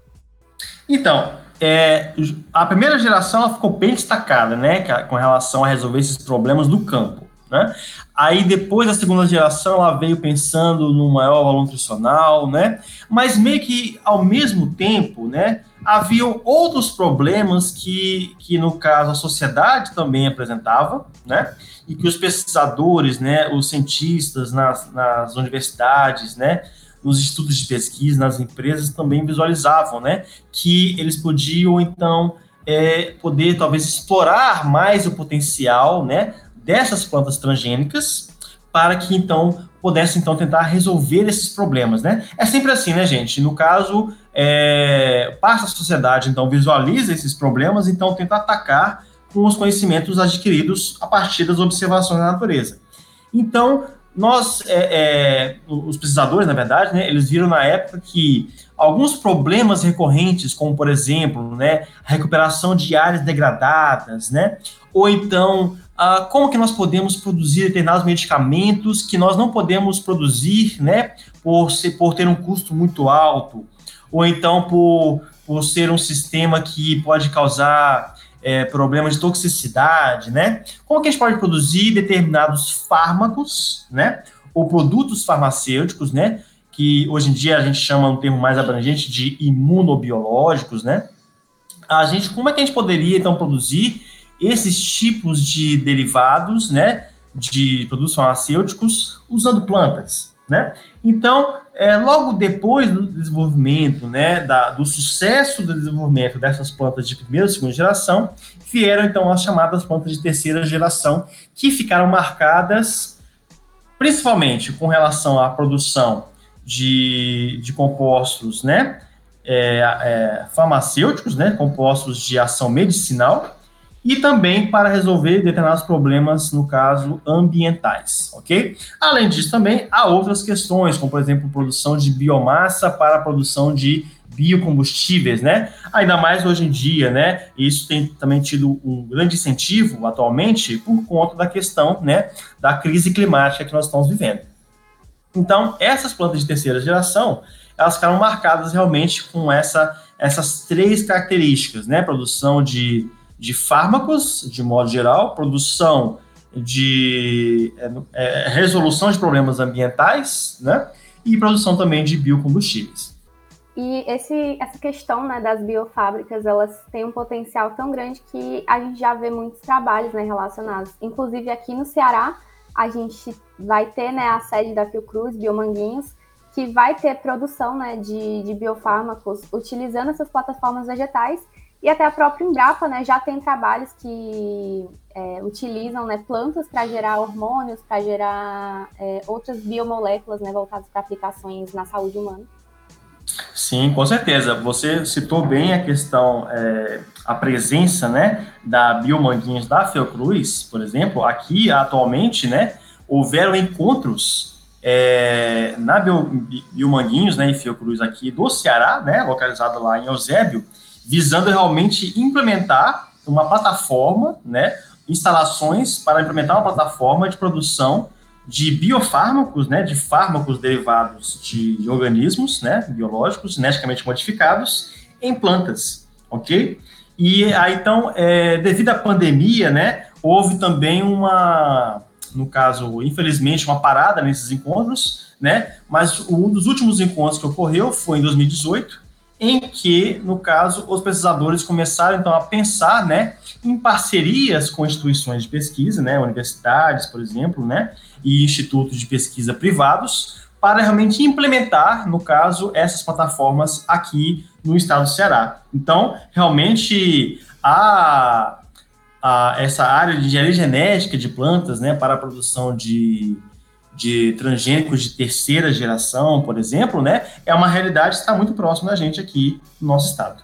Então, é, a primeira geração ficou bem destacada, né, com relação a resolver esses problemas do campo, né? Aí depois a segunda geração ela veio pensando no maior valor nutricional, né? Mas meio que ao mesmo tempo, né, haviam outros problemas que, que no caso a sociedade também apresentava, né? E que os pesquisadores, né, os cientistas nas, nas universidades, né, nos estudos de pesquisa, nas empresas também visualizavam, né, que eles podiam então é, poder talvez explorar mais o potencial, né, dessas plantas transgênicas para que então pudesse então tentar resolver esses problemas, né? É sempre assim, né, gente? No caso, é, parte da sociedade então visualiza esses problemas, então tenta atacar com os conhecimentos adquiridos a partir das observações da natureza. Então, nós, é, é, os pesquisadores, na verdade, né, eles viram na época que alguns problemas recorrentes, como por exemplo, né, a recuperação de áreas degradadas, né, ou então ah, como que nós podemos produzir determinados medicamentos que nós não podemos produzir, né, por, ser, por ter um custo muito alto, ou então por, por ser um sistema que pode causar é, problemas de toxicidade, né? Como que a gente pode produzir determinados fármacos, né, ou produtos farmacêuticos, né, que hoje em dia a gente chama um termo mais abrangente de imunobiológicos, né? A gente, como é que a gente poderia então produzir esses tipos de derivados, né, de produtos farmacêuticos usando plantas, né? Então, é, logo depois do desenvolvimento, né, da, do sucesso do desenvolvimento dessas plantas de primeira e segunda geração, vieram então as chamadas plantas de terceira geração, que ficaram marcadas principalmente com relação à produção de, de compostos, né, é, é, farmacêuticos, né, compostos de ação medicinal, e também para resolver determinados problemas, no caso, ambientais, ok? Além disso, também há outras questões, como, por exemplo, produção de biomassa para a produção de biocombustíveis, né? Ainda mais hoje em dia, né? Isso tem também tido um grande incentivo atualmente por conta da questão, né, da crise climática que nós estamos vivendo. Então, essas plantas de terceira geração, elas ficaram marcadas realmente com essa, essas três características, né? Produção de de fármacos, de modo geral, produção de é, é, resolução de problemas ambientais, né? E produção também de biocombustíveis. E esse, essa questão né, das biofábricas, elas têm um potencial tão grande que a gente já vê muitos trabalhos né, relacionados. Inclusive aqui no Ceará, a gente vai ter né, a sede da Fiocruz, Biomanguinhos, que vai ter produção né, de, de biofármacos utilizando essas plataformas vegetais e até a própria Embrapa né, já tem trabalhos que é, utilizam né, plantas para gerar hormônios, para gerar é, outras biomoléculas né, voltadas para aplicações na saúde humana. Sim, com certeza. Você citou bem a questão, é, a presença né, da Biomanguinhos da Fiocruz, por exemplo. Aqui, atualmente, né, houveram encontros é, na Bio, Biomanguinhos né, e Fiocruz aqui do Ceará, né, localizado lá em Eusébio, visando realmente implementar uma plataforma, né, instalações para implementar uma plataforma de produção de biofármacos, né, de fármacos derivados de, de organismos, né, biológicos, geneticamente modificados, em plantas, ok? E aí, então, é, devido à pandemia, né, houve também uma, no caso, infelizmente, uma parada nesses encontros, né, mas um dos últimos encontros que ocorreu foi em 2018, em que, no caso, os pesquisadores começaram então a pensar, né, em parcerias com instituições de pesquisa, né, universidades, por exemplo, né, e institutos de pesquisa privados, para realmente implementar, no caso, essas plataformas aqui no estado do Ceará. Então, realmente, a, a essa área de engenharia genética de plantas, né, para a produção de, de transgênicos de terceira geração, por exemplo, né, é uma realidade que está muito próxima da gente aqui no nosso estado.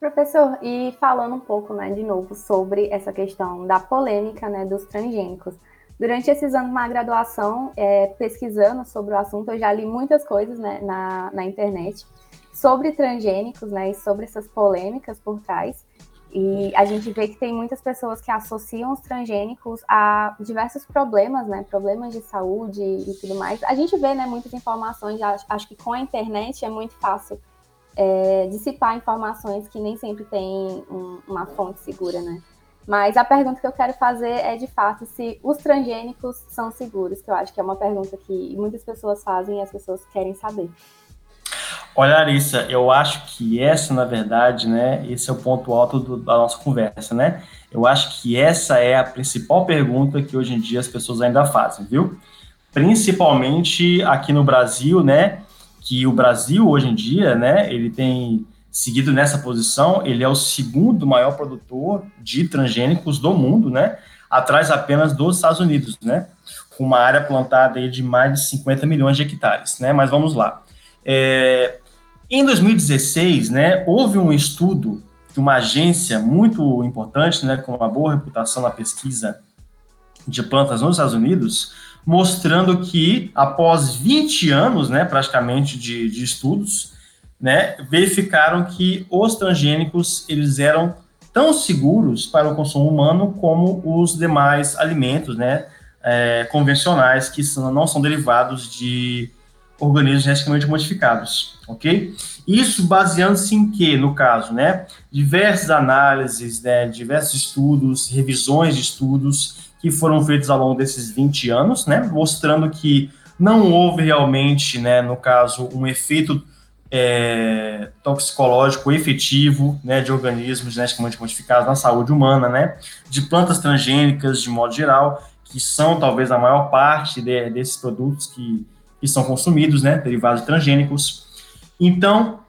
Professor, e falando um pouco, né, de novo, sobre essa questão da polêmica, né, dos transgênicos. Durante esses anos na graduação, é, pesquisando sobre o assunto, eu já li muitas coisas né, na, na internet sobre transgênicos, né, e sobre essas polêmicas por trás. E a gente vê que tem muitas pessoas que associam os transgênicos a diversos problemas, né? Problemas de saúde e tudo mais. A gente vê, né, muitas informações, acho, que com a internet é muito fácil é, dissipar informações que nem sempre tem um, uma fonte segura, né? Mas a pergunta que eu quero fazer é, de fato, se os transgênicos são seguros, que eu acho que é uma pergunta que muitas pessoas fazem e as pessoas querem saber. Olha, Larissa, eu acho que essa, na verdade, né, esse é o ponto alto do, da nossa conversa, né? Eu acho que essa é a principal pergunta que hoje em dia as pessoas ainda fazem, viu? Principalmente aqui no Brasil, né? Que o Brasil, hoje em dia, né, ele tem seguido nessa posição, ele é o segundo maior produtor de transgênicos do mundo, né? Atrás apenas dos Estados Unidos, né? Com uma área plantada aí de mais de 50 milhões de hectares, né? Mas vamos lá. É, em 2016, né, houve um estudo de uma agência muito importante, né, com uma boa reputação na pesquisa de plantas nos Estados Unidos, mostrando que após 20 anos, né, praticamente de, de estudos, né, verificaram que os transgênicos eles eram tão seguros para o consumo humano como os demais alimentos, né, é, convencionais que são, não são derivados de organismos geneticamente modificados, ok? Isso baseando-se em que, no caso, né, diversas análises, né, diversos estudos, revisões de estudos que foram feitos ao longo desses 20 anos, né, mostrando que não houve realmente, né, no caso, um efeito é, toxicológico efetivo, né, de organismos geneticamente modificados na saúde humana, né, de plantas transgênicas de modo geral, que são talvez a maior parte de, desses produtos que que são consumidos, né, derivados transgênicos. Então,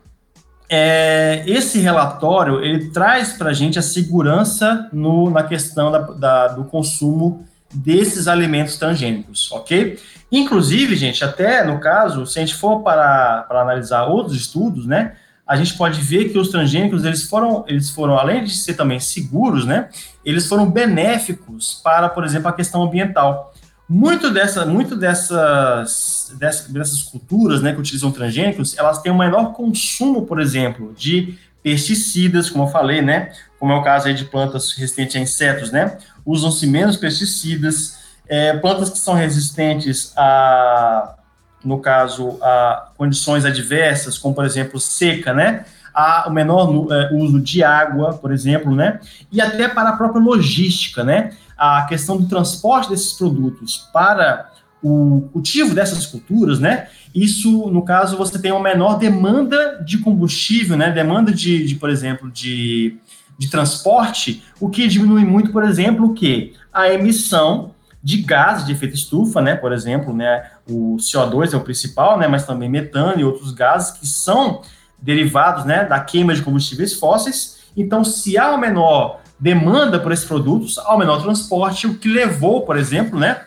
é, esse relatório ele traz para a gente a segurança no, na questão da, da, do consumo desses alimentos transgênicos, ok? Inclusive, gente, até no caso, se a gente for para, para analisar outros estudos, né, a gente pode ver que os transgênicos eles foram, eles foram além de ser também seguros, né, eles foram benéficos para, por exemplo, a questão ambiental. Muito, dessa, muito dessas, dessas, dessas culturas né, que utilizam transgênicos, elas têm um menor consumo, por exemplo, de pesticidas, como eu falei, né? Como é o caso aí de plantas resistentes a insetos, né? Usam-se menos pesticidas, é, plantas que são resistentes a, no caso, a condições adversas, como por exemplo seca, né? Há o menor é, uso de água, por exemplo, né? E até para a própria logística, né? A questão do transporte desses produtos para o cultivo dessas culturas, né? Isso, no caso, você tem uma menor demanda de combustível, né? Demanda de, de por exemplo, de, de transporte, o que diminui muito, por exemplo, o que? A emissão de gases de efeito estufa, né? Por exemplo, né? O CO2 é o principal, né? Mas também metano e outros gases que são derivados, né? Da queima de combustíveis fósseis. Então, se há uma menor demanda por esses produtos ao menor transporte, o que levou, por exemplo, né,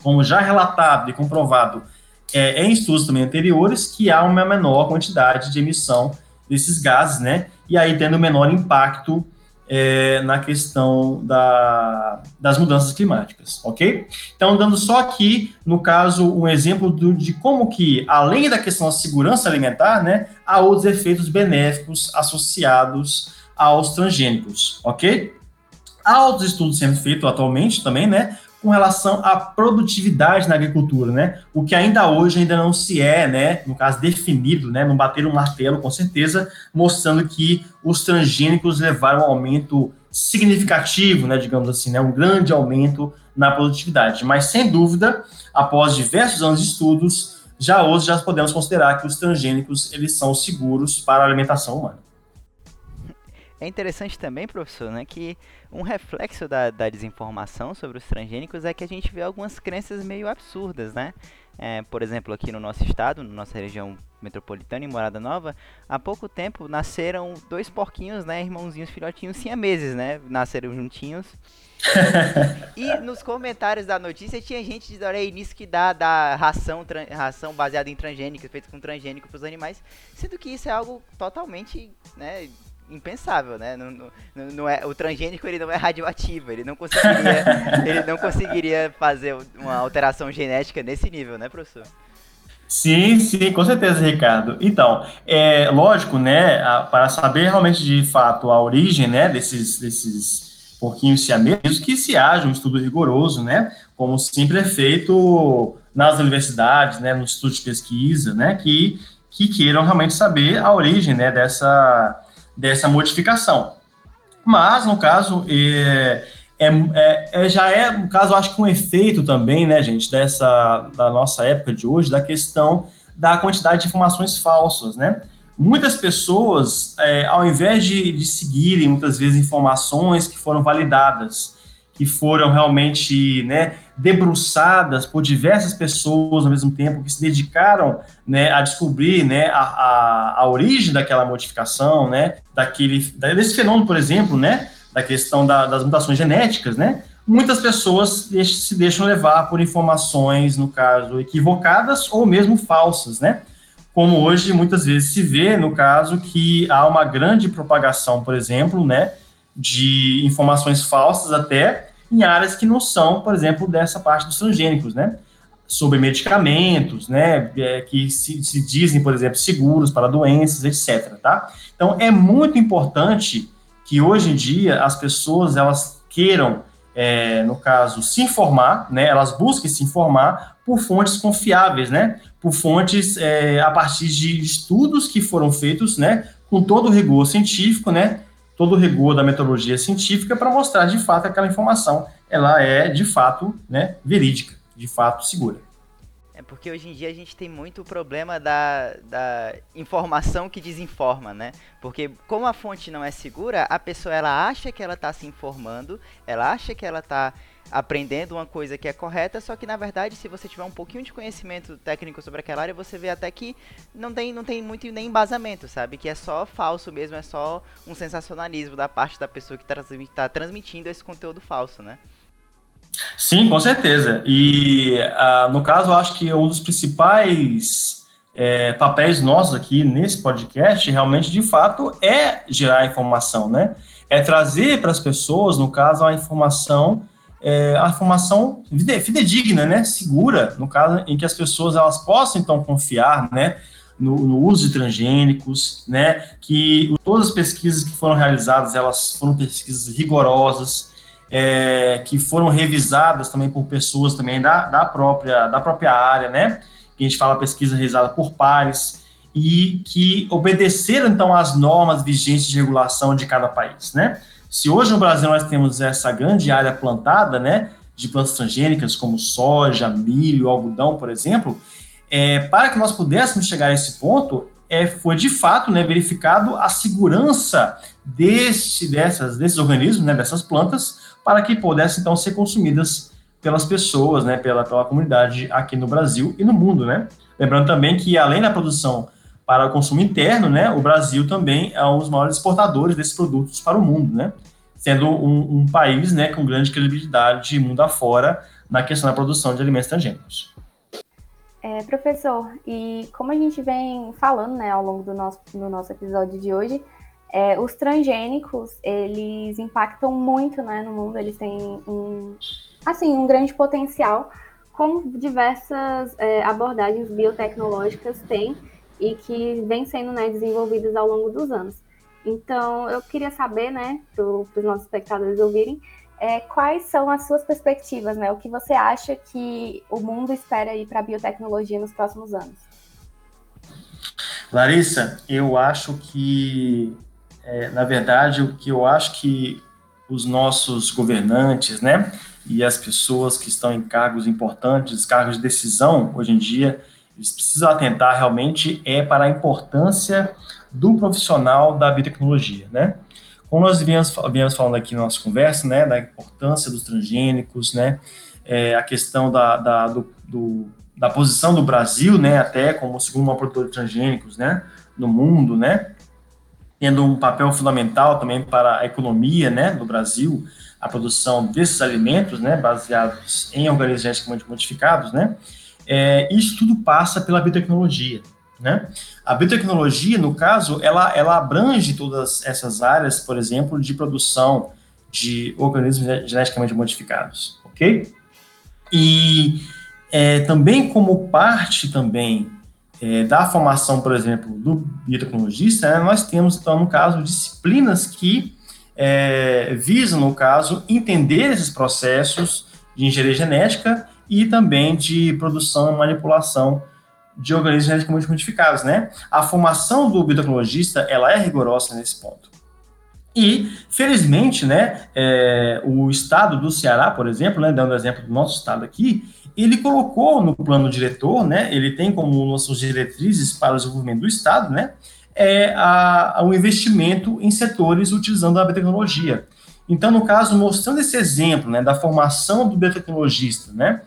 como já relatado e comprovado é, em estudos também anteriores, que há uma menor quantidade de emissão desses gases, né, e aí tendo menor impacto é, na questão da, das mudanças climáticas, ok? Então, dando só aqui, no caso, um exemplo do, de como que, além da questão da segurança alimentar, né, há outros efeitos benéficos associados aos transgênicos, ok? Há outros estudos sendo feitos atualmente também, né, com relação à produtividade na agricultura, né, o que ainda hoje ainda não se é, né, no caso definido, né, não bater um martelo com certeza, mostrando que os transgênicos levaram um aumento significativo, né, digamos assim, né, um grande aumento na produtividade, mas sem dúvida, após diversos anos de estudos, já hoje já podemos considerar que os transgênicos eles são seguros para a alimentação humana. É interessante também, professor, né, que um reflexo da, da desinformação sobre os transgênicos é que a gente vê algumas crenças meio absurdas, né? É, por exemplo, aqui no nosso estado, na nossa região Metropolitana e Morada Nova, há pouco tempo nasceram dois porquinhos, né, irmãozinhos, filhotinhos siameses, né, nasceram juntinhos. e nos comentários da notícia tinha gente dizendo aí nisso que dá, dá ração, ração baseada em transgênicos, feito com transgênico para os animais, sendo que isso é algo totalmente, né, impensável, né? Não, não, não, é, o transgênico ele não é radioativo, ele não conseguiria, ele não conseguiria fazer uma alteração genética nesse nível, né, professor? Sim, sim, com certeza, Ricardo. Então, é lógico, né, a, para saber realmente de fato a origem, né, desses, desses porquinhos siameses, que se haja um estudo rigoroso, né, como sempre é feito nas universidades, né, nos estudos de pesquisa, né, que, que queiram realmente saber a origem, né, dessa, dessa modificação. Mas, no caso, é, é, é, é, já é, no caso, acho que um efeito também, né, gente, dessa, da nossa época de hoje, da questão da quantidade de informações falsas, né? Muitas pessoas, é, ao invés de, de seguirem, muitas vezes, informações que foram validadas, que foram realmente né, debruçadas por diversas pessoas ao mesmo tempo, que se dedicaram né, a descobrir né, a, a, a, origem daquela modificação, né, daquele, desse fenômeno, por exemplo, né, da questão da, das mutações genéticas, né, muitas pessoas se deixam levar por informações, no caso, equivocadas ou mesmo falsas, né, como hoje muitas vezes se vê, no caso, que há uma grande propagação, por exemplo, né, de informações falsas até em áreas que não são, por exemplo, dessa parte dos transgênicos, né? Sobre medicamentos, né? É, que se, se, dizem, por exemplo, seguros para doenças, etc. Tá? Então, é muito importante que hoje em dia as pessoas elas queiram, é, no caso, se informar, né? Elas busquem se informar por fontes confiáveis, né? Por fontes é, a partir de estudos que foram feitos, né? Com todo o rigor científico, né? Todo o rigor da metodologia científica para mostrar de fato que aquela informação ela é de fato né, verídica, de fato segura. É porque hoje em dia a gente tem muito problema da, da informação que desinforma, né? Porque como a fonte não é segura, a pessoa ela acha que ela está se informando, ela acha que ela está aprendendo uma coisa que é correta, só que na verdade, se você tiver um pouquinho de conhecimento técnico sobre aquela área, você vê até que não tem, não tem muito nem embasamento, sabe? Que é só falso mesmo, é só um sensacionalismo da parte da pessoa que está transmitindo esse conteúdo falso, né? Sim, com certeza. E uh, no caso, eu acho que um dos principais é, papéis nossos aqui nesse podcast, realmente, de fato, é gerar informação, né? É trazer para as pessoas, no caso, a informação é, a informação fidedigna, né, segura, no caso em que as pessoas elas possam então confiar, né, no, no, uso de transgênicos, né, que todas as pesquisas que foram realizadas elas foram pesquisas rigorosas, é, que foram revisadas também por pessoas também da, da própria da própria área, né, que a gente fala pesquisa realizada por pares e que obedeceram então às normas vigentes de regulação de cada país, né. Se hoje no Brasil nós temos essa grande área plantada, né, de plantas transgênicas como soja, milho, algodão, por exemplo, é, para que nós pudéssemos chegar a esse ponto, é, foi de fato né, verificado a segurança desse, dessas, desses organismos, né, dessas plantas, para que pudessem então ser consumidas pelas pessoas, né, pela, pela comunidade aqui no Brasil e no mundo, né. Lembrando também que além da produção para o consumo interno, né, o Brasil também é um dos maiores exportadores desses produtos para o mundo, né, sendo um, um país né, com grande credibilidade mundo afora na questão da produção de alimentos transgênicos. É, professor, e como a gente vem falando né, ao longo do nosso, do nosso episódio de hoje, é, os transgênicos, eles impactam muito né, no mundo, eles têm um, assim, um grande potencial, como diversas é, abordagens biotecnológicas têm, e que vem sendo né, desenvolvidas ao longo dos anos. Então, eu queria saber, né, para os nossos espectadores ouvirem, é, quais são as suas perspectivas, né? O que você acha que o mundo espera aí para a biotecnologia nos próximos anos? Larissa, eu acho que, é, na verdade, o que eu acho que os nossos governantes, né, e as pessoas que estão em cargos importantes, cargos de decisão hoje em dia, eles precisam atentar realmente é para a importância do profissional da biotecnologia, né? Como nós viemos, viemos falando aqui na nossa conversa, né, da importância dos transgênicos, né, é, a questão da, da do, do, da posição do Brasil, né, até como segundo maior produtor de transgênicos, né, no mundo, né, tendo um papel fundamental também para a economia, né, do Brasil, a produção desses alimentos, né, baseados em organismos geneticamente modificados, né, é, isso tudo passa pela biotecnologia, né? A biotecnologia, no caso, ela, ela abrange todas essas áreas, por exemplo, de produção de organismos geneticamente modificados, ok? E é, também como parte também é, da formação, por exemplo, do biotecnologista, né, nós temos, então, no caso, disciplinas que é, visam, no caso, entender esses processos de engenharia genética e também de produção e manipulação de organismos geneticamente modificados, né? A formação do biotecnologista, ela é rigorosa nesse ponto. E, felizmente, né, é, o estado do Ceará, por exemplo, né, dando exemplo do nosso estado aqui, ele colocou no plano diretor, né, ele tem como nossas diretrizes para o desenvolvimento do estado, né, é a, a um investimento em setores utilizando a biotecnologia. Então, no caso, mostrando esse exemplo né, da formação do biotecnologista, né,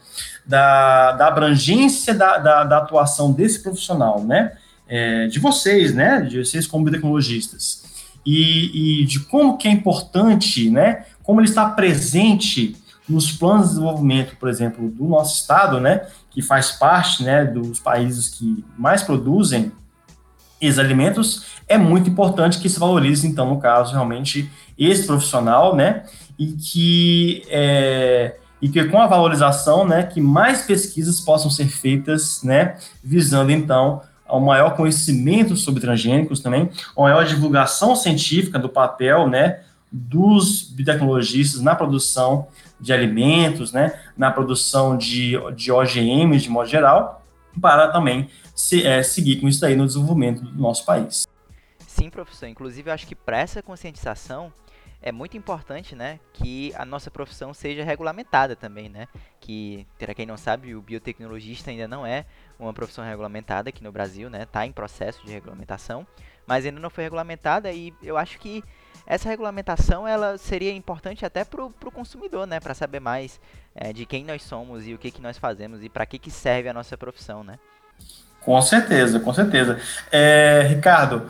da, da abrangência da, da, da, atuação desse profissional, né, é, de vocês, né, de vocês como biotecnologistas, e, e, de como que é importante, né, como ele está presente nos planos de desenvolvimento, por exemplo, do nosso estado, né, que faz parte, né, dos países que mais produzem esses alimentos, é muito importante que se valorize, então, no caso, realmente, esse profissional, né, e que, é, e que com a valorização, né, que mais pesquisas possam ser feitas, né, visando, então, ao maior conhecimento sobre transgênicos também, a maior divulgação científica do papel, né, dos biotecnologistas na produção de alimentos, né, na produção de, de OGMs de modo geral, para também se, é, seguir com isso aí no desenvolvimento do nosso país. Sim, professor. Inclusive, eu acho que para essa conscientização é muito importante, né, que a nossa profissão seja regulamentada também, né? Que, para quem não sabe, o biotecnologista ainda não é uma profissão regulamentada aqui no Brasil, né? Tá em processo de regulamentação, mas ainda não foi regulamentada e eu acho que essa regulamentação ela seria importante até para o consumidor, né, para saber mais é, de quem nós somos e o que que nós fazemos e para que que serve a nossa profissão, né? Com certeza, com certeza. É, Ricardo,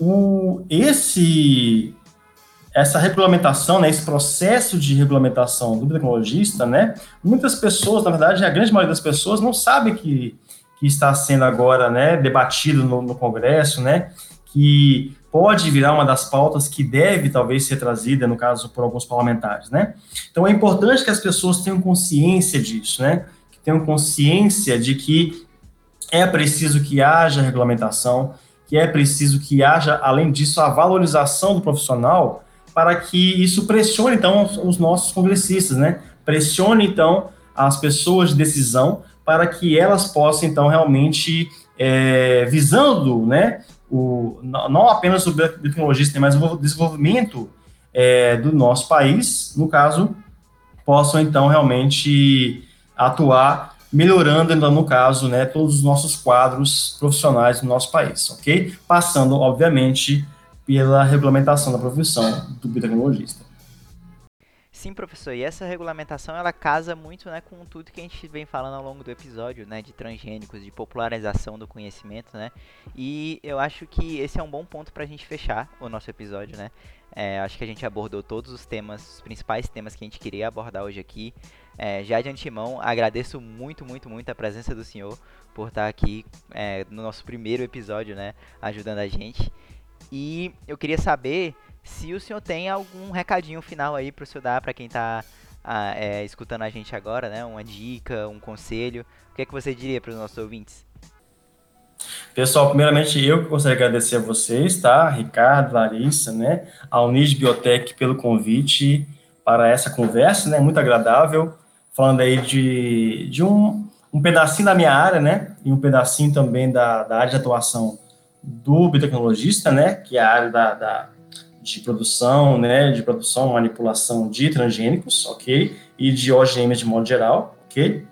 o, esse essa regulamentação, né, esse processo de regulamentação do tecnologista, né, muitas pessoas, na verdade, a grande maioria das pessoas não sabe que, que está sendo agora, né, debatido no, no Congresso, né, que pode virar uma das pautas que deve talvez ser trazida, no caso, por alguns parlamentares, né. Então é importante que as pessoas tenham consciência disso, né, que tenham consciência de que é preciso que haja regulamentação, que é preciso que haja, além disso, a valorização do profissional para que isso pressione, então, os nossos congressistas, né? Pressione, então, as pessoas de decisão para que elas possam, então, realmente, é, visando, né, o, não apenas o biotecnologista, mas o desenvolvimento é, do nosso país, no caso, possam, então, realmente atuar melhorando, então, no caso, né, todos os nossos quadros profissionais do nosso país, ok? Passando, obviamente, pela regulamentação da profissão do biotecnologista. Sim, professor, e essa regulamentação ela casa muito né, com tudo que a gente vem falando ao longo do episódio, né, de transgênicos, de popularização do conhecimento, né, e eu acho que esse é um bom ponto para a gente fechar o nosso episódio, né, é, acho que a gente abordou todos os temas, os principais temas que a gente queria abordar hoje aqui, é, já de antemão, agradeço muito, muito, muito a presença do senhor por estar aqui é, no nosso primeiro episódio, né, ajudando a gente, e eu queria saber se o senhor tem algum recadinho final aí para o senhor dar para quem está é, escutando a gente agora, né? Uma dica, um conselho. O que é que você diria para os nossos ouvintes? Pessoal, primeiramente eu que gostaria de agradecer a vocês, tá? Ricardo, Larissa, né? A Unid Biotech pelo convite para essa conversa, né? Muito agradável. Falando aí de, de um, um pedacinho da minha área, né? E um pedacinho também da, da área de atuação do biotecnologista, né, que é a área da, da, de produção, né, de produção, manipulação de transgênicos, ok, e de OGM de modo geral, ok.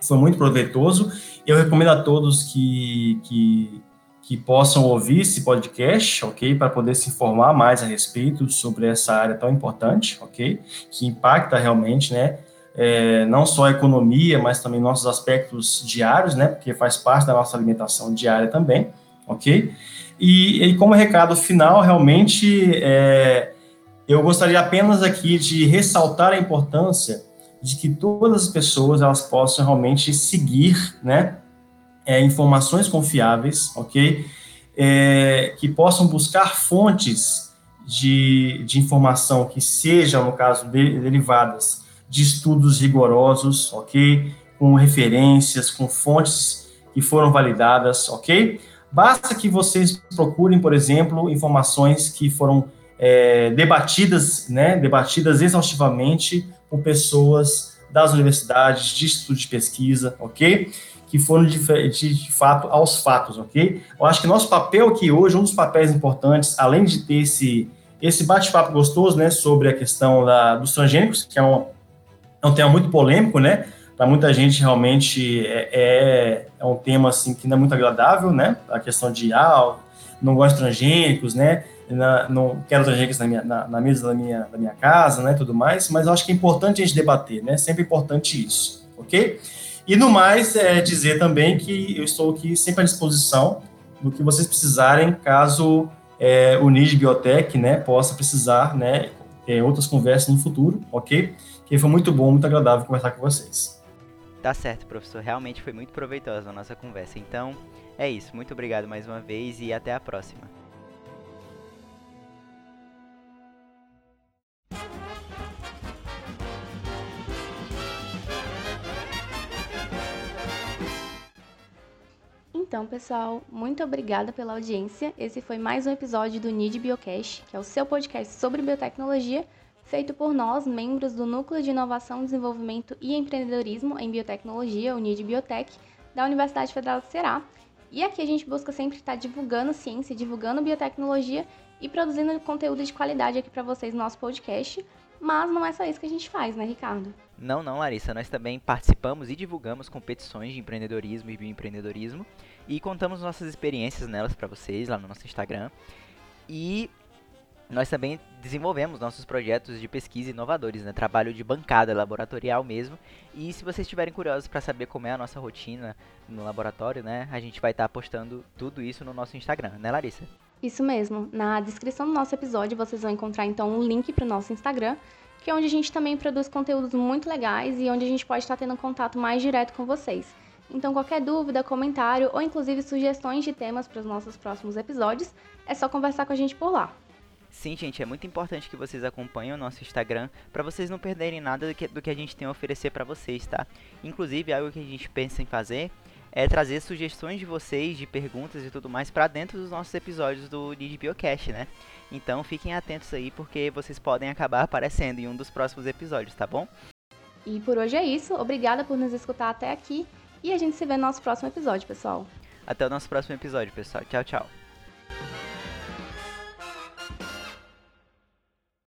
Foi muito proveitoso. Eu recomendo a todos que, que, que possam ouvir esse podcast, ok, para poder se informar mais a respeito sobre essa área tão importante, ok, que impacta realmente, né, é, não só a economia, mas também nossos aspectos diários, né? Porque faz parte da nossa alimentação diária também, ok? E, e como recado final, realmente, é, eu gostaria apenas aqui de ressaltar a importância de que todas as pessoas elas possam realmente seguir, né? É, informações confiáveis, ok? É, que possam buscar fontes de, de informação que sejam, no caso, de, derivadas de estudos rigorosos, ok? Com referências, com fontes que foram validadas, ok? Basta que vocês procurem, por exemplo, informações que foram é, debatidas, né, debatidas exaustivamente por pessoas das universidades, de estudo de pesquisa, ok? Que foram de, de, de, fato aos fatos, ok? Eu acho que nosso papel aqui hoje, um dos papéis importantes, além de ter esse, esse bate-papo gostoso, né, sobre a questão da, dos transgênicos, que é um, é um tema muito polêmico, né? Para muita gente realmente é, é, é, um tema assim que não é muito agradável, né? A questão de ah, não gosto de transgênicos, né? Não quero transgênicos na, minha, na, na, mesa da minha, da minha casa, né? Tudo mais, mas eu acho que é importante a gente debater, né? Sempre importante isso, ok? E no mais, é dizer também que eu estou aqui sempre à disposição do que vocês precisarem, caso é, o NID Biotech, né, possa precisar, né, ter outras conversas no futuro, ok? Que foi muito bom, muito agradável conversar com vocês. Tá certo, professor. Realmente foi muito proveitosa a nossa conversa. Então, é isso. Muito obrigado mais uma vez e até a próxima. Então, pessoal, muito obrigada pela audiência. Esse foi mais um episódio do NID Biocast, que é o seu podcast sobre biotecnologia feito por nós, membros do Núcleo de Inovação, Desenvolvimento e Empreendedorismo em Biotecnologia, UNID Biotech, da Universidade Federal do Ceará. E aqui a gente busca sempre estar divulgando ciência, divulgando biotecnologia e produzindo conteúdo de qualidade aqui para vocês no nosso podcast. Mas não é só isso que a gente faz, né, Ricardo? Não, não, Larissa. Nós também participamos e divulgamos competições de empreendedorismo e bioempreendedorismo e contamos nossas experiências nelas para vocês lá no nosso Instagram. E nós também desenvolvemos nossos projetos de pesquisa inovadores, né? Trabalho de bancada laboratorial mesmo. E se vocês estiverem curiosos para saber como é a nossa rotina no laboratório, né? A gente vai estar tá postando tudo isso no nosso Instagram, né, Larissa? Isso mesmo. Na descrição do nosso episódio vocês vão encontrar então um link para o nosso Instagram, que é onde a gente também produz conteúdos muito legais e onde a gente pode estar tendo um contato mais direto com vocês. Então, qualquer dúvida, comentário ou inclusive sugestões de temas para os nossos próximos episódios, é só conversar com a gente por lá. Sim, gente, é muito importante que vocês acompanhem o nosso Instagram para vocês não perderem nada do que, do que a gente tem a oferecer para vocês, tá? Inclusive, algo que a gente pensa em fazer é trazer sugestões de vocês, de perguntas e tudo mais para dentro dos nossos episódios do Need Biocast, né? Então fiquem atentos aí porque vocês podem acabar aparecendo em um dos próximos episódios, tá bom? E por hoje é isso. Obrigada por nos escutar até aqui e a gente se vê no nosso próximo episódio, pessoal. Até o nosso próximo episódio, pessoal. Tchau, tchau.